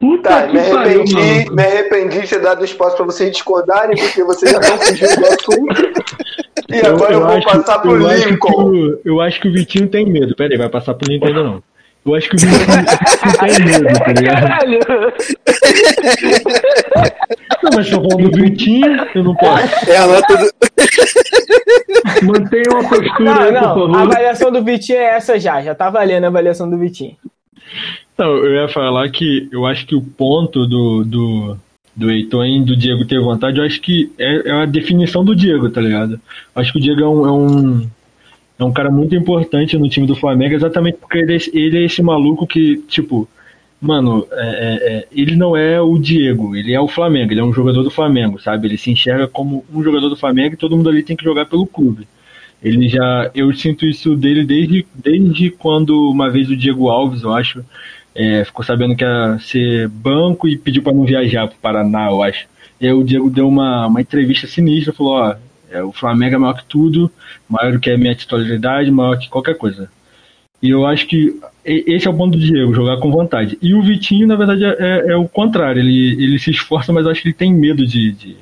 Puta Tá, que me pariu, arrependi, maluco. me arrependi de ter dado espaço pra vocês discordarem, porque vocês já estão fugindo do assunto. E agora eu, vou acho- passar pro eu acho que Lincoln. eu acho que o Vitinho tem medo. Pera aí, vai passar pro Lincoln ainda não. Eu acho que o Vitinho tem medo, tá ligado? Caralho! Não, mas se eu falando do Vitinho, eu não posso. É a nota do. Mantenha uma postura Não, aí, não, por a avaliação do Vitinho é essa já, já tá valendo a avaliação do Vitinho. Não, eu ia falar que eu acho que o ponto do, do, do Heitor e do Diego ter vontade, eu acho que é, é a definição do Diego, tá ligado? Acho que o Diego é um, é um, é um cara muito importante no time do Flamengo, exatamente porque ele é, esse- ele é esse maluco que, tipo, mano, é- é- é, ele não é o Diego, ele é o Flamengo, ele é um jogador do Flamengo, sabe? Ele se enxerga como um jogador do Flamengo e todo mundo ali tem que jogar pelo clube. Ele já. Eu sinto isso dele desde, desde quando uma vez o Diego Alves, eu acho, é, ficou sabendo que ia ser banco e pediu para não viajar pro Paraná, eu acho. E aí o Diego deu uma, uma entrevista sinistra, falou, ó, é, o Flamengo é maior que tudo, maior do que a minha titularidade, maior que qualquer coisa. E eu acho que esse é o ponto do Diego, jogar com vontade. E o Vitinho, na verdade, é, é o contrário. Ele, ele se esforça, mas eu acho que ele tem medo de, de,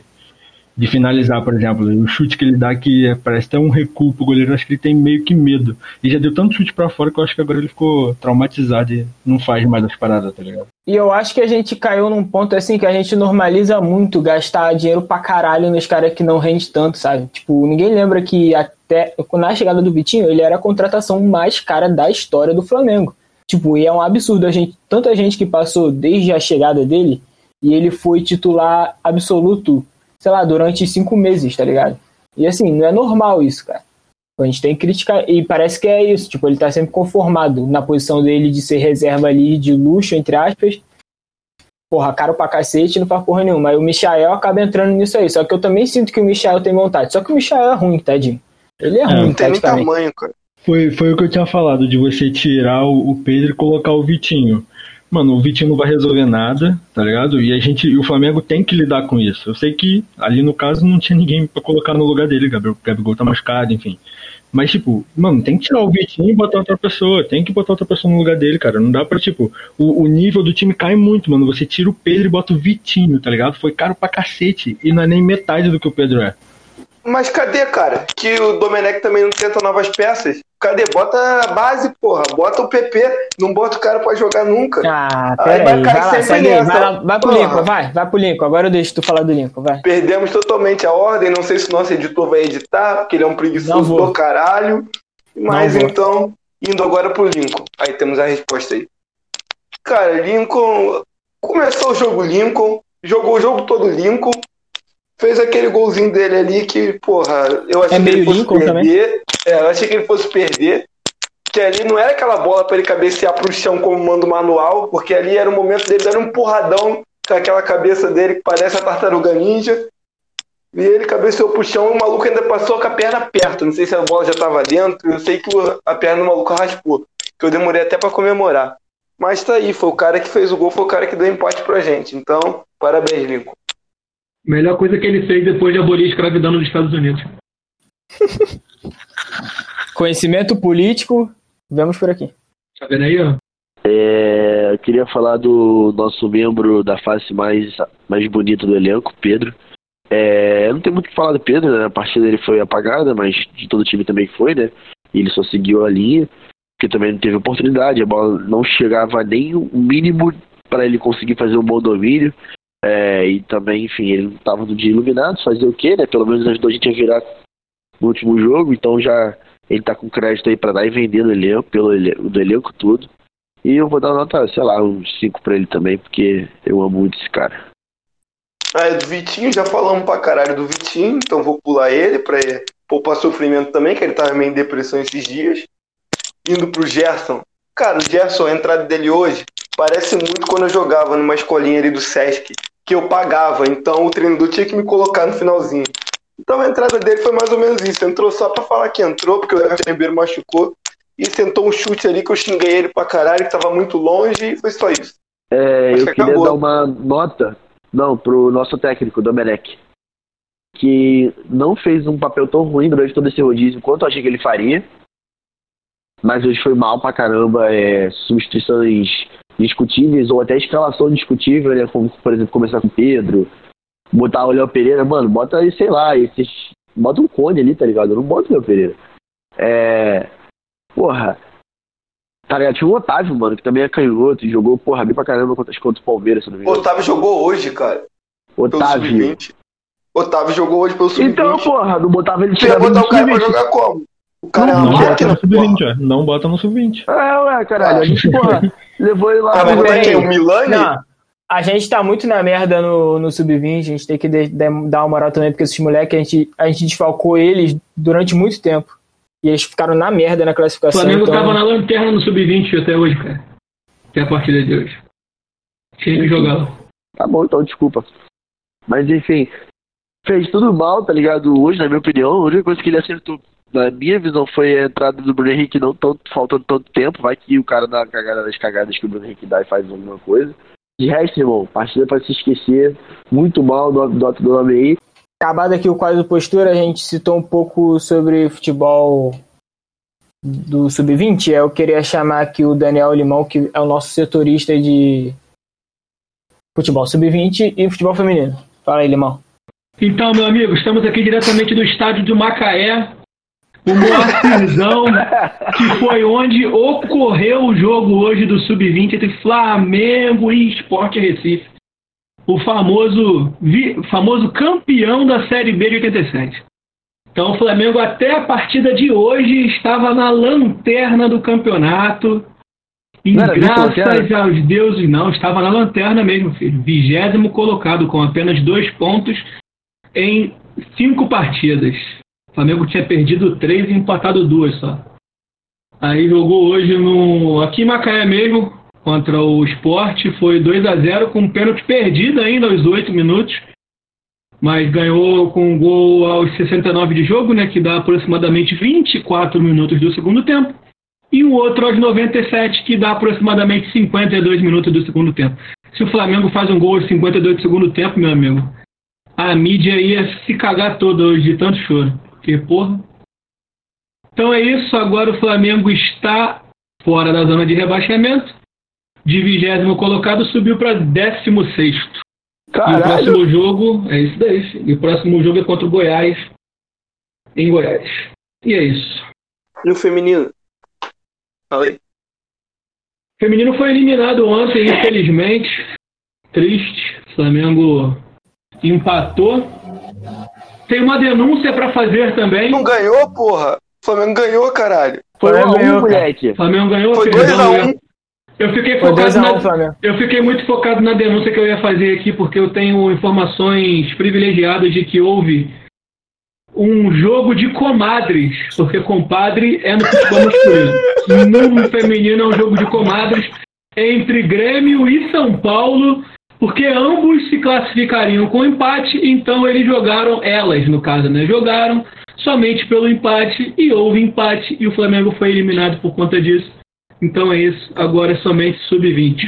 de finalizar, por exemplo. O chute que ele dá que é, parece até um recuo pro goleiro, acho que ele tem meio que medo. E já deu tanto chute para fora que eu acho que agora ele ficou traumatizado e não faz mais as paradas, tá ligado? E eu acho que a gente caiu num ponto assim que a gente normaliza muito gastar dinheiro pra caralho nos caras que não rende tanto, sabe? Tipo, ninguém lembra que até na chegada do Vitinho, ele era a contratação mais cara da história do Flamengo. Tipo, e é um absurdo a gente, tanta gente que passou desde a chegada dele e ele foi titular absoluto sei lá, durante cinco meses, tá ligado? E assim, não é normal isso, cara. A gente tem que criticar, e parece que é isso, tipo, ele tá sempre conformado na posição dele de ser reserva ali de luxo, entre aspas. Porra, caro pra cacete, não faz porra nenhuma. Aí o Michael acaba entrando nisso aí. Só que eu também sinto que o Michael tem vontade. Só que o Michael é ruim, tadinho. Ele é, é ruim, Não tem nem tamanho, cara. Foi, foi o que eu tinha falado, de você tirar o, o Pedro e colocar o Vitinho mano, o Vitinho não vai resolver nada, tá ligado? E a gente, e o Flamengo tem que lidar com isso. Eu sei que ali no caso não tinha ninguém para colocar no lugar dele, Gabriel, Gabigol tá machucado, enfim. Mas, tipo, mano, tem que tirar o Vitinho e botar outra pessoa. Tem que botar outra pessoa no lugar dele, cara. Não dá pra, tipo, o, o nível do time cai muito, mano. Você tira o Pedro e bota o Vitinho, tá ligado? Foi caro pra cacete. E não é nem metade do que o Pedro é. Mas cadê, cara? Que o Domenech também não tenta novas peças. Cadê? Bota a base, porra. Bota o PP. Não bota o cara pra jogar nunca. Ah, pera aí. Vai, lá, segue, vai, lá, vai pro Lincoln, vai. Vai pro Lincoln. Agora eu deixo tu falar do Lincoln, vai. Perdemos totalmente a ordem. Não sei se o nosso editor vai editar, porque ele é um preguiçoso do caralho. Mas então, indo agora pro Lincoln. Aí temos a resposta aí. Cara, Lincoln. Começou o jogo Lincoln. Jogou o jogo todo Lincoln fez aquele golzinho dele ali que, porra, eu achei é que ele fosse perder. Também? É, eu achei que ele fosse perder. Que ali não era aquela bola para ele cabecear pro chão como manda o manual, porque ali era o momento dele dando um porradão com aquela cabeça dele que parece a tartaruga ninja. E ele cabeceou pro chão e o maluco ainda passou com a perna perto. Não sei se a bola já tava dentro. Eu sei que a perna do maluco raspou. Que eu demorei até para comemorar. Mas tá aí, foi o cara que fez o gol, foi o cara que deu empate pra gente. Então, parabéns, Lincoln. Melhor coisa que ele fez depois de abolir a escravidão nos Estados Unidos. Conhecimento político, vamos por aqui. Tá vendo aí, ó? É, eu queria falar do nosso membro da face mais, mais bonita do elenco, Pedro. É, não tem muito o que falar do Pedro, né? A partida dele foi apagada, mas de todo o time também foi, né? E ele só seguiu a linha, porque também não teve oportunidade, a bola não chegava nem o mínimo para ele conseguir fazer um bom domínio. É, e também, enfim, ele não estava no dia iluminado, fazer o quê, né? Pelo menos ajudou a gente a virar no último jogo, então já ele tá com crédito aí para dar e vender do elenco, pelo elenco, do elenco tudo. E eu vou dar nota, sei lá, uns 5 para ele também, porque eu amo muito esse cara. Ah, é do Vitinho, já falamos pra caralho do Vitinho, então vou pular ele pra poupar sofrimento também, que ele tava meio em depressão esses dias. Indo pro Gerson. Cara, o Gerson, a entrada dele hoje, parece muito quando eu jogava numa escolinha ali do Sesc que eu pagava, então o treinador tinha que me colocar no finalzinho. Então a entrada dele foi mais ou menos isso. Entrou só pra falar que entrou, porque o Everton Ribeiro machucou. E sentou um chute ali que eu xinguei ele pra caralho, que tava muito longe, e foi só isso. É, eu queria acabou. dar uma nota, não, pro nosso técnico, Domenech, que não fez um papel tão ruim durante todo esse rodízio quanto eu achei que ele faria. Mas hoje foi mal pra caramba, é, substituições discutíveis ou até escalação discutível, né? Como, por exemplo, começar com o Pedro, botar o Léo Pereira, mano, bota aí, sei lá, esses. Bota um cone ali, tá ligado? Não bota o Léo Pereira. É. Porra. Tá ligado? Tinha o Otávio, mano, que também é canhoto, jogou, porra, bem pra caramba contra, contra o Palmeiras, se não me engano. O Otávio jogou hoje, cara. Otávio. Otávio jogou hoje pelo sub-20. Então, porra, não botava ele tirar botar o cara pra jogar como? O cara não, é uma máquina, no sub-20, Não bota no sub-20. É, ué, caralho. A gente, porra, levou ele lá. Ah, mas pro- quem? O Milani? Não, a gente tá muito na merda no, no Sub-20, a gente tem que de- de- dar uma moral também, porque esses moleques, a gente, a gente desfalcou eles durante muito tempo. E eles ficaram na merda na O classificação. Flamengo então- tava na lanterna no Sub-20 até hoje, cara. Até a partida de hoje. Tinha que jogar. Tá bom, então, desculpa. Mas, enfim, fez tudo mal, tá ligado? Hoje, na minha opinião, a única coisa que ele acertou, na minha visão, foi a entrada do Bruno Henrique não tão, faltando tanto tempo. Vai que o cara dá uma cagada das cagadas que o Bruno Henrique dá e faz alguma coisa. De resto, irmão, partida pra se esquecer. Muito mal do do do nome aí. Acabado aqui o quadro postura, a gente citou um pouco sobre futebol do Sub-20, eu queria chamar aqui o Daniel Limão, que é o nosso setorista de futebol Sub-20 e futebol feminino. Fala aí, Limão. Então, meu amigo, estamos aqui diretamente do estádio de Macaé, o Moacirzão, que foi onde ocorreu o jogo hoje do Sub-20 entre Flamengo e Sport Recife. O famoso, vi, famoso campeão da Série B de 87. Então o Flamengo até a partida de hoje estava na lanterna do campeonato. E graças aos deuses, não, estava na lanterna mesmo, filho. Vigésimo colocado, com apenas dois pontos em cinco partidas. O Flamengo tinha perdido três e empatado duas só. Aí jogou hoje no. Aqui em Macaé mesmo, contra o Sport, foi 2 a 0 com um pênalti perdido ainda aos 8 minutos. Mas ganhou com um gol aos 69 de jogo, né? Que dá aproximadamente 24 minutos do segundo tempo. E um outro aos 97, que dá aproximadamente 52 minutos do segundo tempo. Se o Flamengo faz um gol aos 52 do segundo tempo, meu amigo, a mídia ia se cagar toda hoje de tanto choro. Porque, porra. Então é isso. Agora o Flamengo está fora da zona de rebaixamento. De vigésimo colocado subiu para décimo sexto. Caralho. E o próximo jogo é isso daí. E o próximo jogo é contra o Goiás. Em Goiás. E é isso. E o feminino? Fala aí. O feminino foi eliminado ontem, infelizmente. Triste. O Flamengo empatou. Tem uma denúncia para fazer também. Não ganhou, porra? O Flamengo ganhou, caralho. Foi Flamengo um a ganhou, um, moleque. O Flamengo ganhou. Foi perdão, 2x1. eu- Eu fiquei focado 2 a 1 na, Flamengo. Eu fiquei muito focado na denúncia que eu ia fazer aqui, porque eu tenho informações privilegiadas de que houve um jogo de comadres, porque compadre é no futebol masculino. No feminino é um jogo de comadres entre Grêmio e São Paulo, porque ambos se classificariam com empate, então eles jogaram, elas no caso, né? Jogaram somente pelo empate e houve empate e o Flamengo foi eliminado por conta disso. Então é isso, agora é somente sub-20.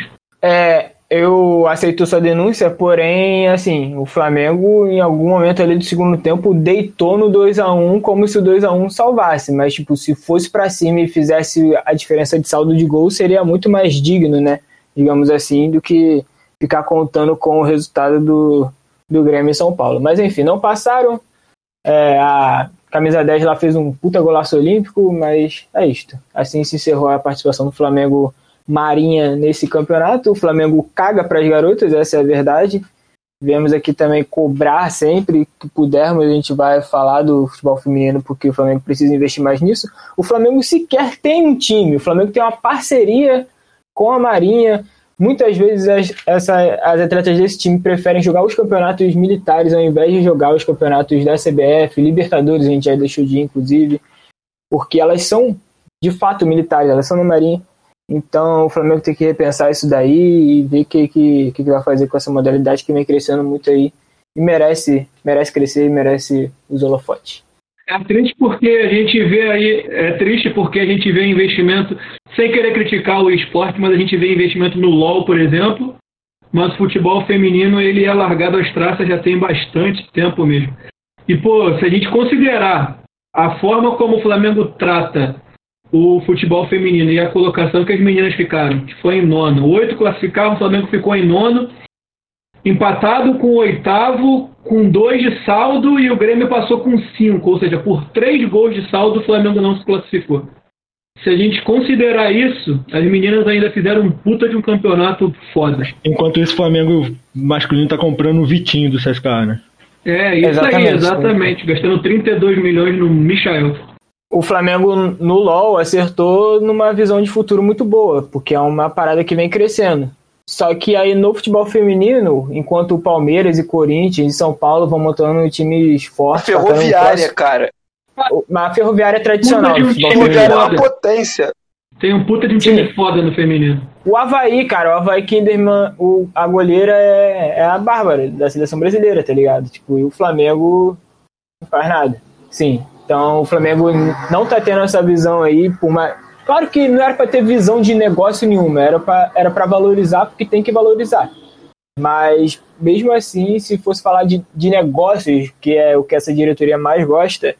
É, eu aceito sua denúncia, porém, assim, o Flamengo, em algum momento ali do segundo tempo, deitou no 2 a 1 como se o 2 a 1 salvasse. Mas, tipo, se fosse pra cima e fizesse a diferença de saldo de gol, seria muito mais digno, né? Digamos assim, do que ficar contando com o resultado do, do Grêmio e São Paulo. Mas, enfim, não passaram. É, a camisa 10 lá fez um puta golaço olímpico, mas é isto. Assim se encerrou a participação do Flamengo Marinha nesse campeonato. O Flamengo caga para as garotas, essa é a verdade. Viemos aqui também cobrar sempre que pudermos, a gente vai falar do futebol feminino porque o Flamengo precisa investir mais nisso. O Flamengo sequer tem um time, o Flamengo tem uma parceria com a Marinha. Muitas vezes as, essa, as atletas desse time preferem jogar os campeonatos militares ao invés de jogar os campeonatos da CBF, Libertadores, a gente já deixou de ir, inclusive, porque elas são de fato militares, elas são na Marinha. Então o Flamengo tem que repensar isso daí e ver o que, que, que vai fazer com essa modalidade que vem crescendo muito aí e merece, merece crescer e merece os holofotes. É triste porque a gente vê aí, é triste porque a gente vê investimento, sem querer criticar o esporte, mas a gente vê investimento no LoL, por exemplo, mas o futebol feminino ele é largado às traças já tem bastante tempo mesmo. E pô, se a gente considerar a forma como o Flamengo trata o futebol feminino e a colocação que as meninas ficaram, que foi em nono, oito classificavam, o Flamengo ficou em nono, empatado com o oitavo, com dois de saldo e o Grêmio passou com cinco, ou seja, por três gols de saldo o Flamengo não se classificou. Se a gente considerar isso, as meninas ainda fizeram um puta de um campeonato foda. Enquanto isso, o Flamengo masculino tá comprando o Vitinho do CSK, né? É, isso Exatamente. aí, exatamente. Gastando 32 milhões no Michael. O Flamengo no LoL acertou numa visão de futuro muito boa, porque é uma parada que vem crescendo. Só que aí no futebol feminino, enquanto o Palmeiras e Corinthians e São Paulo vão montando times A fortes. tacando ferroviária, um cara. Mas a ferroviária é tradicional. Um. Ferroviária é uma potência. Tem um puta de um time foda no feminino. O Havaí, cara, o Havaí Kinderman, o, a goleira é, é a Bárbara da seleção brasileira, tá ligado? Tipo, e o Flamengo não faz nada. Sim. Então o Flamengo não tá tendo essa visão aí, por mais. Claro que não era pra ter visão de negócio nenhuma, era pra, era valorizar porque tem que valorizar. Mas mesmo assim, se fosse falar de, de negócios, que é o que essa diretoria mais gosta,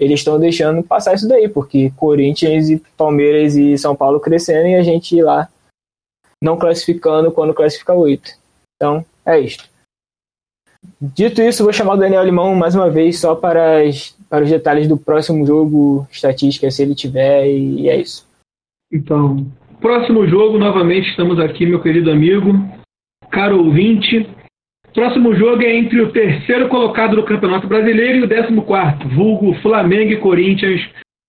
eles estão deixando passar isso daí, porque Corinthians e Palmeiras e São Paulo crescendo e a gente lá não classificando quando classifica oito. Então, é isso. Dito isso, vou chamar o Daniel Limão mais uma vez só para, as, para os detalhes do próximo jogo, estatística, se ele tiver, e é isso. Então, próximo jogo, novamente estamos aqui, meu querido amigo, caro ouvinte. Próximo jogo é entre o terceiro colocado do Campeonato Brasileiro e o décimo quarto, vulgo Flamengo e Corinthians,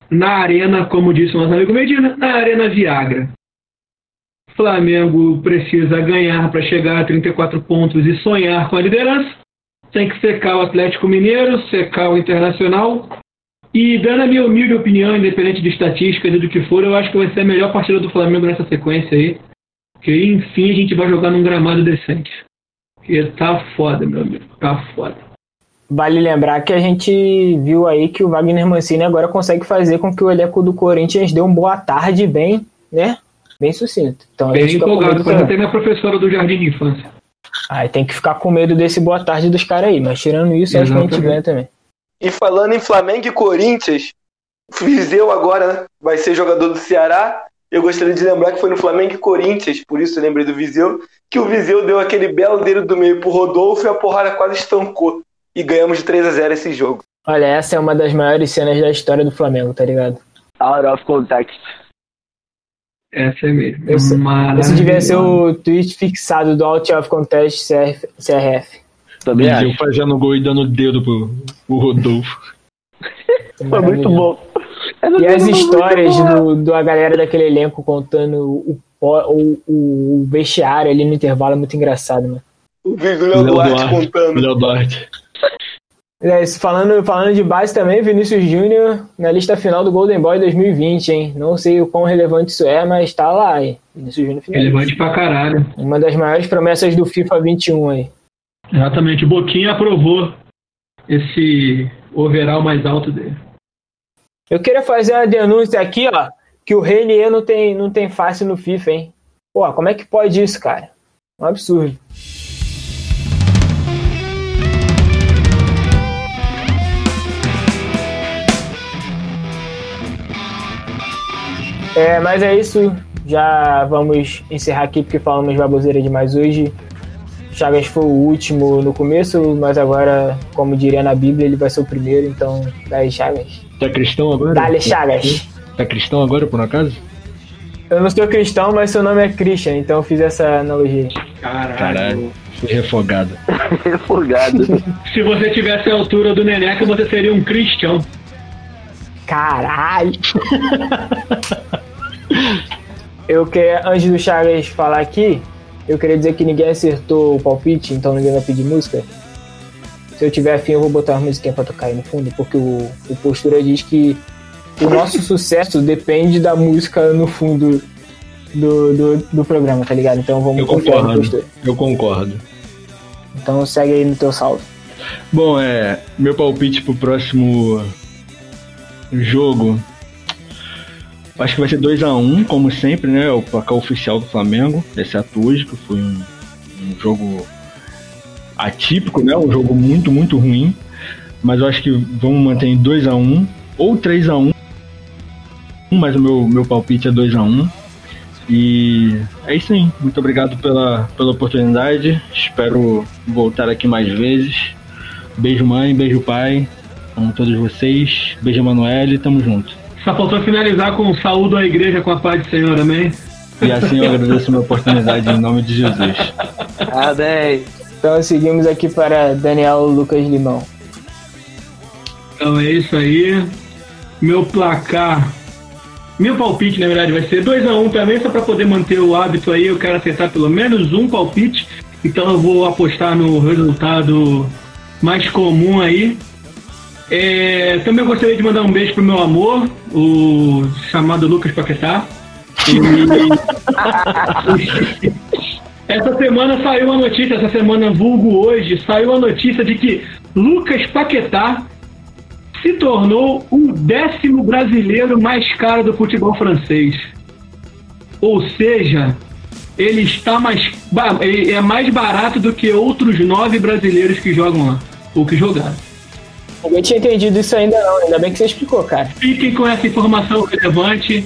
na arena, como disse o nosso amigo Medina, na Arena Viagra. Flamengo precisa ganhar para chegar a 34 pontos e sonhar com a liderança. Tem que secar o Atlético Mineiro, secar o Internacional. E dando a minha humilde opinião, independente de estatísticas e do que for, eu acho que vai ser a melhor partida do Flamengo nessa sequência aí. Que enfim a gente vai jogar num gramado decente. Porque tá foda, meu amigo. Tá foda. Vale lembrar que a gente viu aí que o Wagner Mancini agora consegue fazer com que o elenco do Corinthians dê um boa tarde bem, né? Bem sucinto. Então, Bem empolgado, pode até minha professora do Jardim de Infância. Aí tem que ficar com medo desse boa tarde dos caras aí, mas tirando isso, acho que a gente ganha também. E falando em Flamengo e Corinthians, Viseu agora né, vai ser jogador do Ceará. Eu gostaria de lembrar que foi no Flamengo e Corinthians, por isso eu lembrei do Viseu, que o Viseu deu aquele belo dedo do meio pro Rodolfo e a porrada quase estancou. E ganhamos de 3 a 0 esse jogo. Olha, essa é uma das maiores cenas da história do Flamengo, tá ligado? Out of context. Essa é mesmo. Esse, esse devia ser o tweet fixado do Out of Contest CRF. CRF. Também acho. fazendo gol e dando dedo pro, pro Rodolfo. Foi muito bom. Essa E as histórias do, da galera daquele elenco contando o, o, o, o vestiário ali no intervalo é muito engraçado, mano. O vídeo do Léo Léo Duarte Duarte. contando. Léo Duarte. É, falando, falando de base também, Vinícius Júnior na lista final do Golden Boy 2020, hein? Não sei o quão relevante isso é, mas tá lá, hein? Vinícius Júnior final. Relevante pra caralho. Uma das maiores promessas do FIFA 21 aí. Exatamente. O Boquinha aprovou esse overall mais alto dele. Eu queria fazer uma denúncia aqui, ó, que o Renier não tem, não tem face no FIFA, hein? Pô, como é que pode isso, cara? Um absurdo. É, mas é isso. Já vamos encerrar aqui porque falamos baboseira demais hoje. Chagas foi o último no começo, mas agora, como diria na Bíblia, ele vai ser o primeiro, então dá Chagas. Tá cristão agora? Dá-lhe Chagas. Tá cristão agora, por acaso? Eu não sou cristão, mas seu nome é Christian, então eu fiz essa analogia. Caralho. Caralho. Fui refogado. Refogado. Se você tivesse a altura do Neneca, você seria um cristão. Caralho! eu queria, antes do Chagas falar aqui, eu queria dizer que ninguém acertou o palpite, então ninguém vai pedir música. Se eu tiver afim, eu vou botar uma musiquinha pra tocar aí no fundo, porque o, o Postura diz que o nosso sucesso depende da música no fundo do, do, do programa, tá ligado? Então vamos Eu concordo. Eu concordo. Então segue aí no teu salve. Bom, é. Meu palpite pro próximo jogo. Acho que vai ser 2x1, como sempre, né? O placar oficial do Flamengo, exceto hoje, que foi um, um jogo atípico, né? Um jogo muito, muito ruim. Mas eu acho que vamos manter em 2x1 ou 3x1. Mas o meu, meu palpite é 2x1. E é isso aí. Muito obrigado pela, pela oportunidade. Espero voltar aqui mais vezes. Beijo mãe, beijo pai. Amo todos vocês. Beijo Emanuele, tamo junto. Só faltou finalizar com saúdo à igreja com a paz do Senhor, amém? E assim eu agradeço a minha oportunidade em nome de Jesus. Amém. Então seguimos aqui para Daniel Lucas Limão. Então é isso aí. Meu placar. Meu palpite, na verdade, vai ser 2x1 também, só para poder manter o hábito aí. Eu quero acertar pelo menos um palpite. Então eu vou apostar no resultado mais comum aí. É, também gostaria de mandar um beijo pro meu amor, o chamado Lucas Paquetá. E- essa semana saiu a notícia, essa semana vulgo hoje, saiu a notícia de que Lucas Paquetá se tornou o décimo brasileiro mais caro do futebol francês. Ou seja, ele está mais é mais barato do que outros nove brasileiros que jogam lá, ou que jogaram. Ninguém tinha entendido isso ainda não, ainda bem que você explicou, cara. Fiquem com essa informação relevante.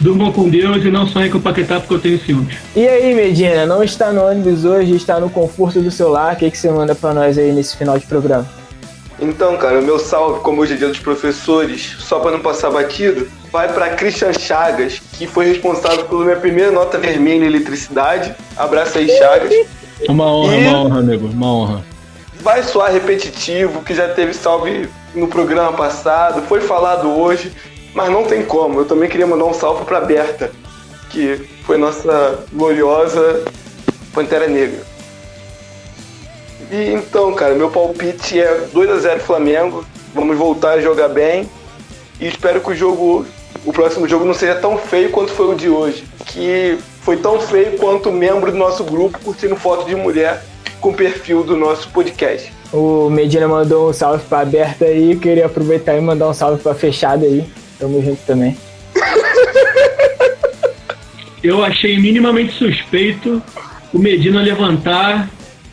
Durmam com Deus e não sonhem com o Paquetá porque eu tenho ciúmes. E aí, Medina, não está no ônibus hoje, está no conforto do celular. O que, que você manda pra nós aí nesse final de programa? Então, cara, o meu salve, como hoje é dia dos professores, só pra não passar batido, vai pra Christian Chagas, que foi responsável pela minha primeira nota vermelha em eletricidade. Abraço aí, Chagas. Uma honra, E- uma honra, nego. Uma honra. Vai soar repetitivo, que já teve salve no programa passado, foi falado hoje, mas não tem como. Eu também queria mandar um salve pra Berta, que foi nossa gloriosa Pantera Negra. E então, cara, meu palpite é 2 a 0 Flamengo. Vamos voltar a jogar bem. E espero que o jogo, o próximo jogo não seja tão feio quanto foi o de hoje. Que foi tão feio quanto membro do nosso grupo curtindo foto de mulher com o perfil do nosso podcast. O Medina mandou um salve pra Berta aí, queria aproveitar e mandar um salve pra Fechada aí. Tamo junto também. Eu achei minimamente suspeito o Medina levantar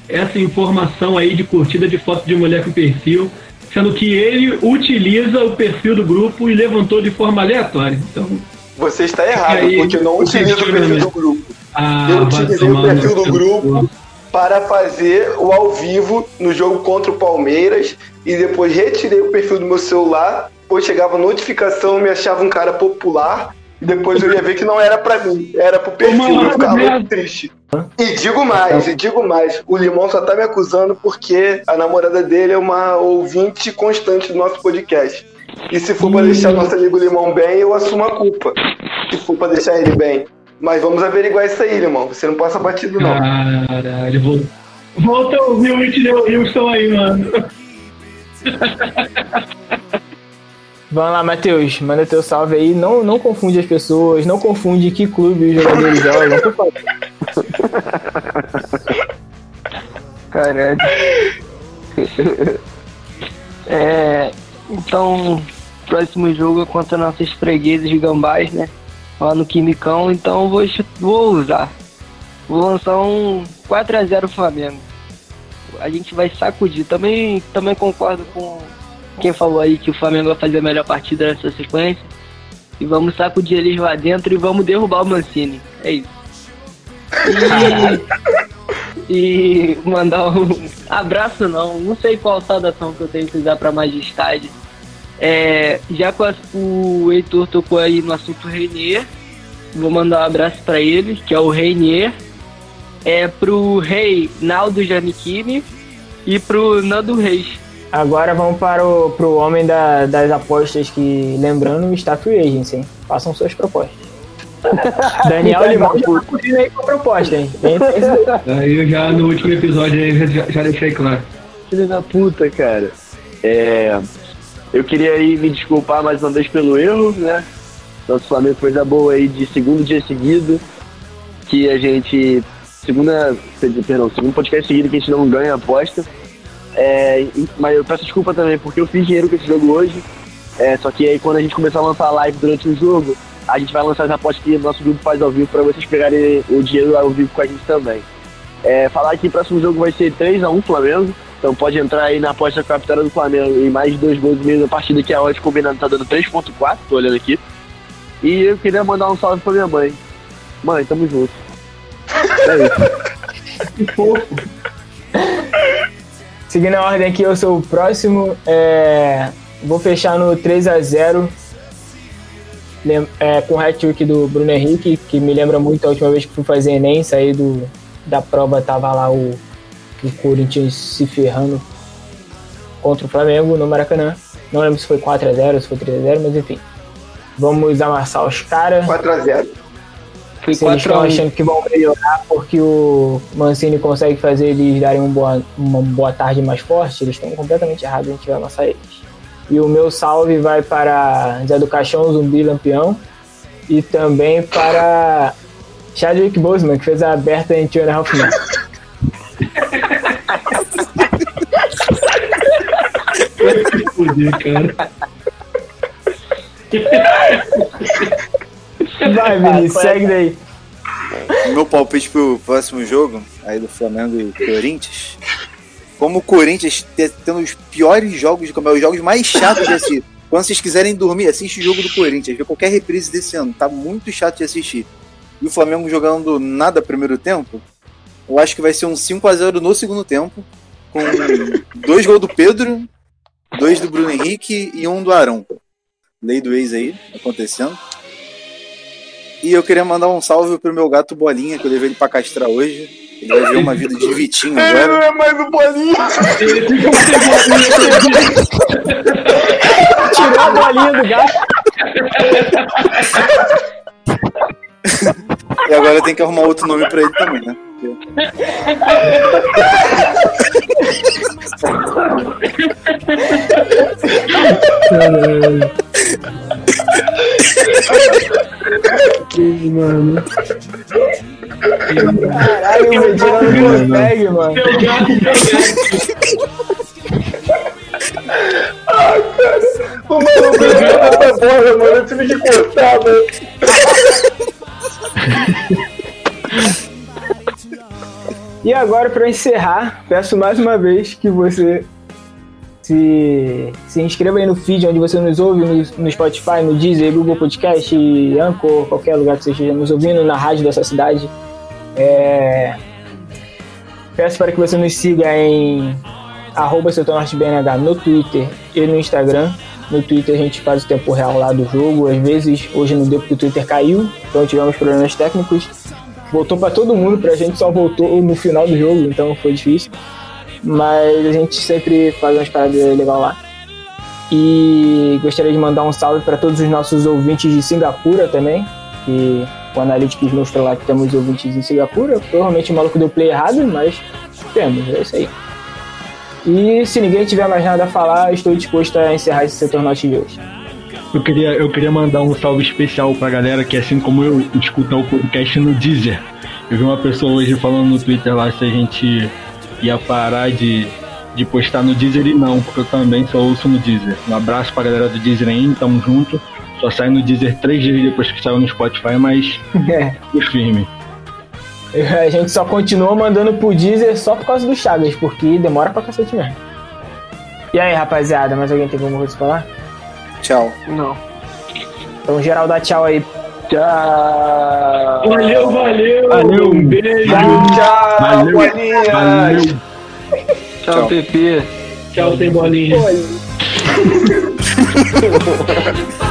essa informação aí de curtida de foto de mulher com perfil, sendo que ele utiliza o perfil do grupo e levantou de forma aleatória. Então, Você está errado, aí, porque eu não utilizo o tira perfil do grupo. ah, Eu utilizei o perfil no do grupo. Para fazer o ao vivo no jogo contra o Palmeiras e depois retirei o perfil do meu celular, pois chegava notificação, me achava um cara popular e depois eu ia ver que não era pra mim, era pro perfil, eu ficava muito triste. E digo mais, e digo mais, o Limão só tá me acusando porque a namorada dele é uma ouvinte constante do nosso podcast. E se for pra deixar nosso amigo Limão bem, eu assumo a culpa. Se for pra deixar ele bem. Mas vamos averiguar isso aí, Limão. Você não passa batido, não. Caralho, vou... volta a ouvir o Whitney Houston aí, mano. Vamos lá, Matheus, manda teu salve aí. Não, não confunde as pessoas, não confunde que clube os jogadores jogam, por favor. Caralho. é, então, próximo jogo é contra nossos fregueses de gambás, né? Lá no Quimicão, então vou, vou usar. Vou lançar um 4x0 Flamengo. A gente vai sacudir. Também, também concordo com quem falou aí que o Flamengo vai fazer a melhor partida nessa sequência. E vamos sacudir eles lá dentro e vamos derrubar o Mancini. É isso. E, e mandar um abraço não, não sei qual saudação que eu tenho que usar pra majestade. É, já que o Heitor tocou aí no assunto Reinier, vou mandar um abraço pra ele, que é o Reinier. É pro rei Naldo Janichini e pro Nando Reis. Agora vamos para o pro homem da- das apostas que, lembrando, está free agency, hein? Façam suas propostas. Daniel Limão já tá aí com a proposta, hein? Eu já no último episódio aí já, já deixei claro. Filho da puta, cara. É, eu queria aí me desculpar mais uma vez pelo erro, né? Nosso Flamengo fez a boa aí de segundo dia seguido, que a gente. Segunda. Perdão, segundo podcast seguido que a gente não ganha aposta. É, mas eu peço desculpa também, porque eu fiz dinheiro com esse jogo hoje. É, só que aí quando a gente começar a lançar live durante o jogo, a gente vai lançar as apostas que o nosso grupo faz ao vivo para vocês pegarem o dinheiro ao vivo com a gente também. É, falar que o próximo jogo vai ser 3x1 Flamengo. Então pode entrar aí na aposta com a vitória do Flamengo e mais de dois gols no meio da partida, que a odd combinando tá dando 3.4, tô olhando aqui. E eu queria mandar um salve pra minha mãe. Mãe, tamo junto. É isso. Que fofo. Seguindo a ordem aqui, eu sou o próximo. é, vou fechar no 3x0 lem- é, com o hat-trick do Bruno Henrique, que me lembra muito a última vez que fui fazer Enem, saí do, da prova, tava lá o, o Corinthians se ferrando contra o Flamengo no Maracanã. Não lembro se foi 4x0, se foi 3x0, mas enfim. Vamos amassar os caras. 4x0. Foi Se eles estão 4x1. achando que vão melhorar porque o Mancini consegue fazer eles darem um boa, uma boa tarde mais forte, eles estão completamente errados, a gente vai amassar eles. E o meu salve vai para Zé do Caixão, Zumbi Lampião, e também para Chadwick Boseman, que fez a aberta em Two and a Half Men. Vai se fuder, cara. Vai, Vinícius, segue daí. Meu palpite pro próximo jogo, aí do Flamengo e Corinthians, como o Corinthians te- tendo os piores jogos, como é, os jogos mais chatos de assistir. Quando vocês quiserem dormir, assiste o jogo do Corinthians, vê qualquer reprise desse ano, tá muito chato de assistir. E o Flamengo jogando nada primeiro tempo, eu acho que vai ser um 5 a 0 no segundo tempo, com dois gols do Pedro, dois do Bruno Henrique e um do Arão. Lei do ex aí, acontecendo. E eu queria mandar um salve pro meu gato Bolinha, que eu levei ele pra castrar hoje. Ele vai ver uma vida de Vitinho Ele agora. não é mais o bolinho. Tirou a bolinha do gato. E agora tem que arrumar outro nome pra ele também, né? Mano. Caralho, o Medina não consegue, mano. O maluco levanta essa bola, mano. Eu tive que cortar, mano. E agora, para encerrar, peço mais uma vez que você se, se inscreva aí no feed onde você nos ouve, no, no Spotify, no Deezer, Google Podcast, Anchor, qualquer lugar que você esteja nos ouvindo, na rádio dessa cidade. É, Peço para que você nos siga em arroba no Twitter e no Instagram. No Twitter a gente faz o tempo real lá do jogo. Às vezes, hoje não deu porque o Twitter caiu, então tivemos problemas técnicos. Voltou para todo mundo, pra gente só voltou no final do jogo, então foi difícil. Mas a gente sempre faz umas paradas legais lá. E gostaria de mandar um salve para todos os nossos ouvintes de Singapura também, que o Analytics mostrou lá que temos ouvintes em Singapura. Provavelmente o maluco deu play errado, mas temos, é isso aí. E se ninguém tiver mais nada a falar, estou disposto a encerrar esse setor norte de hoje. Eu queria, eu queria mandar um salve especial pra galera que, assim como eu, escuta o podcast no Deezer. Eu vi uma pessoa hoje falando no Twitter lá se a gente ia parar de, de postar no Deezer e não, porque eu também só ouço no Deezer. Um abraço pra galera do Deezer aí, tamo junto. Só sai no Deezer três dias depois que saiu no Spotify, mas É, firme. a gente só continua mandando pro Deezer só por causa do Chagas, porque demora pra cacete mesmo. E aí, rapaziada, mais alguém tem alguma coisa pra falar? Tchau. Não. Então, geral, dá tchau aí. Tchau. Valeu, valeu. Valeu. Um beijo. Tchau, Valeu. bolinhas. Valeu. Tchau, Tchau. Pepe. Tchau, sem bolinha. Olha.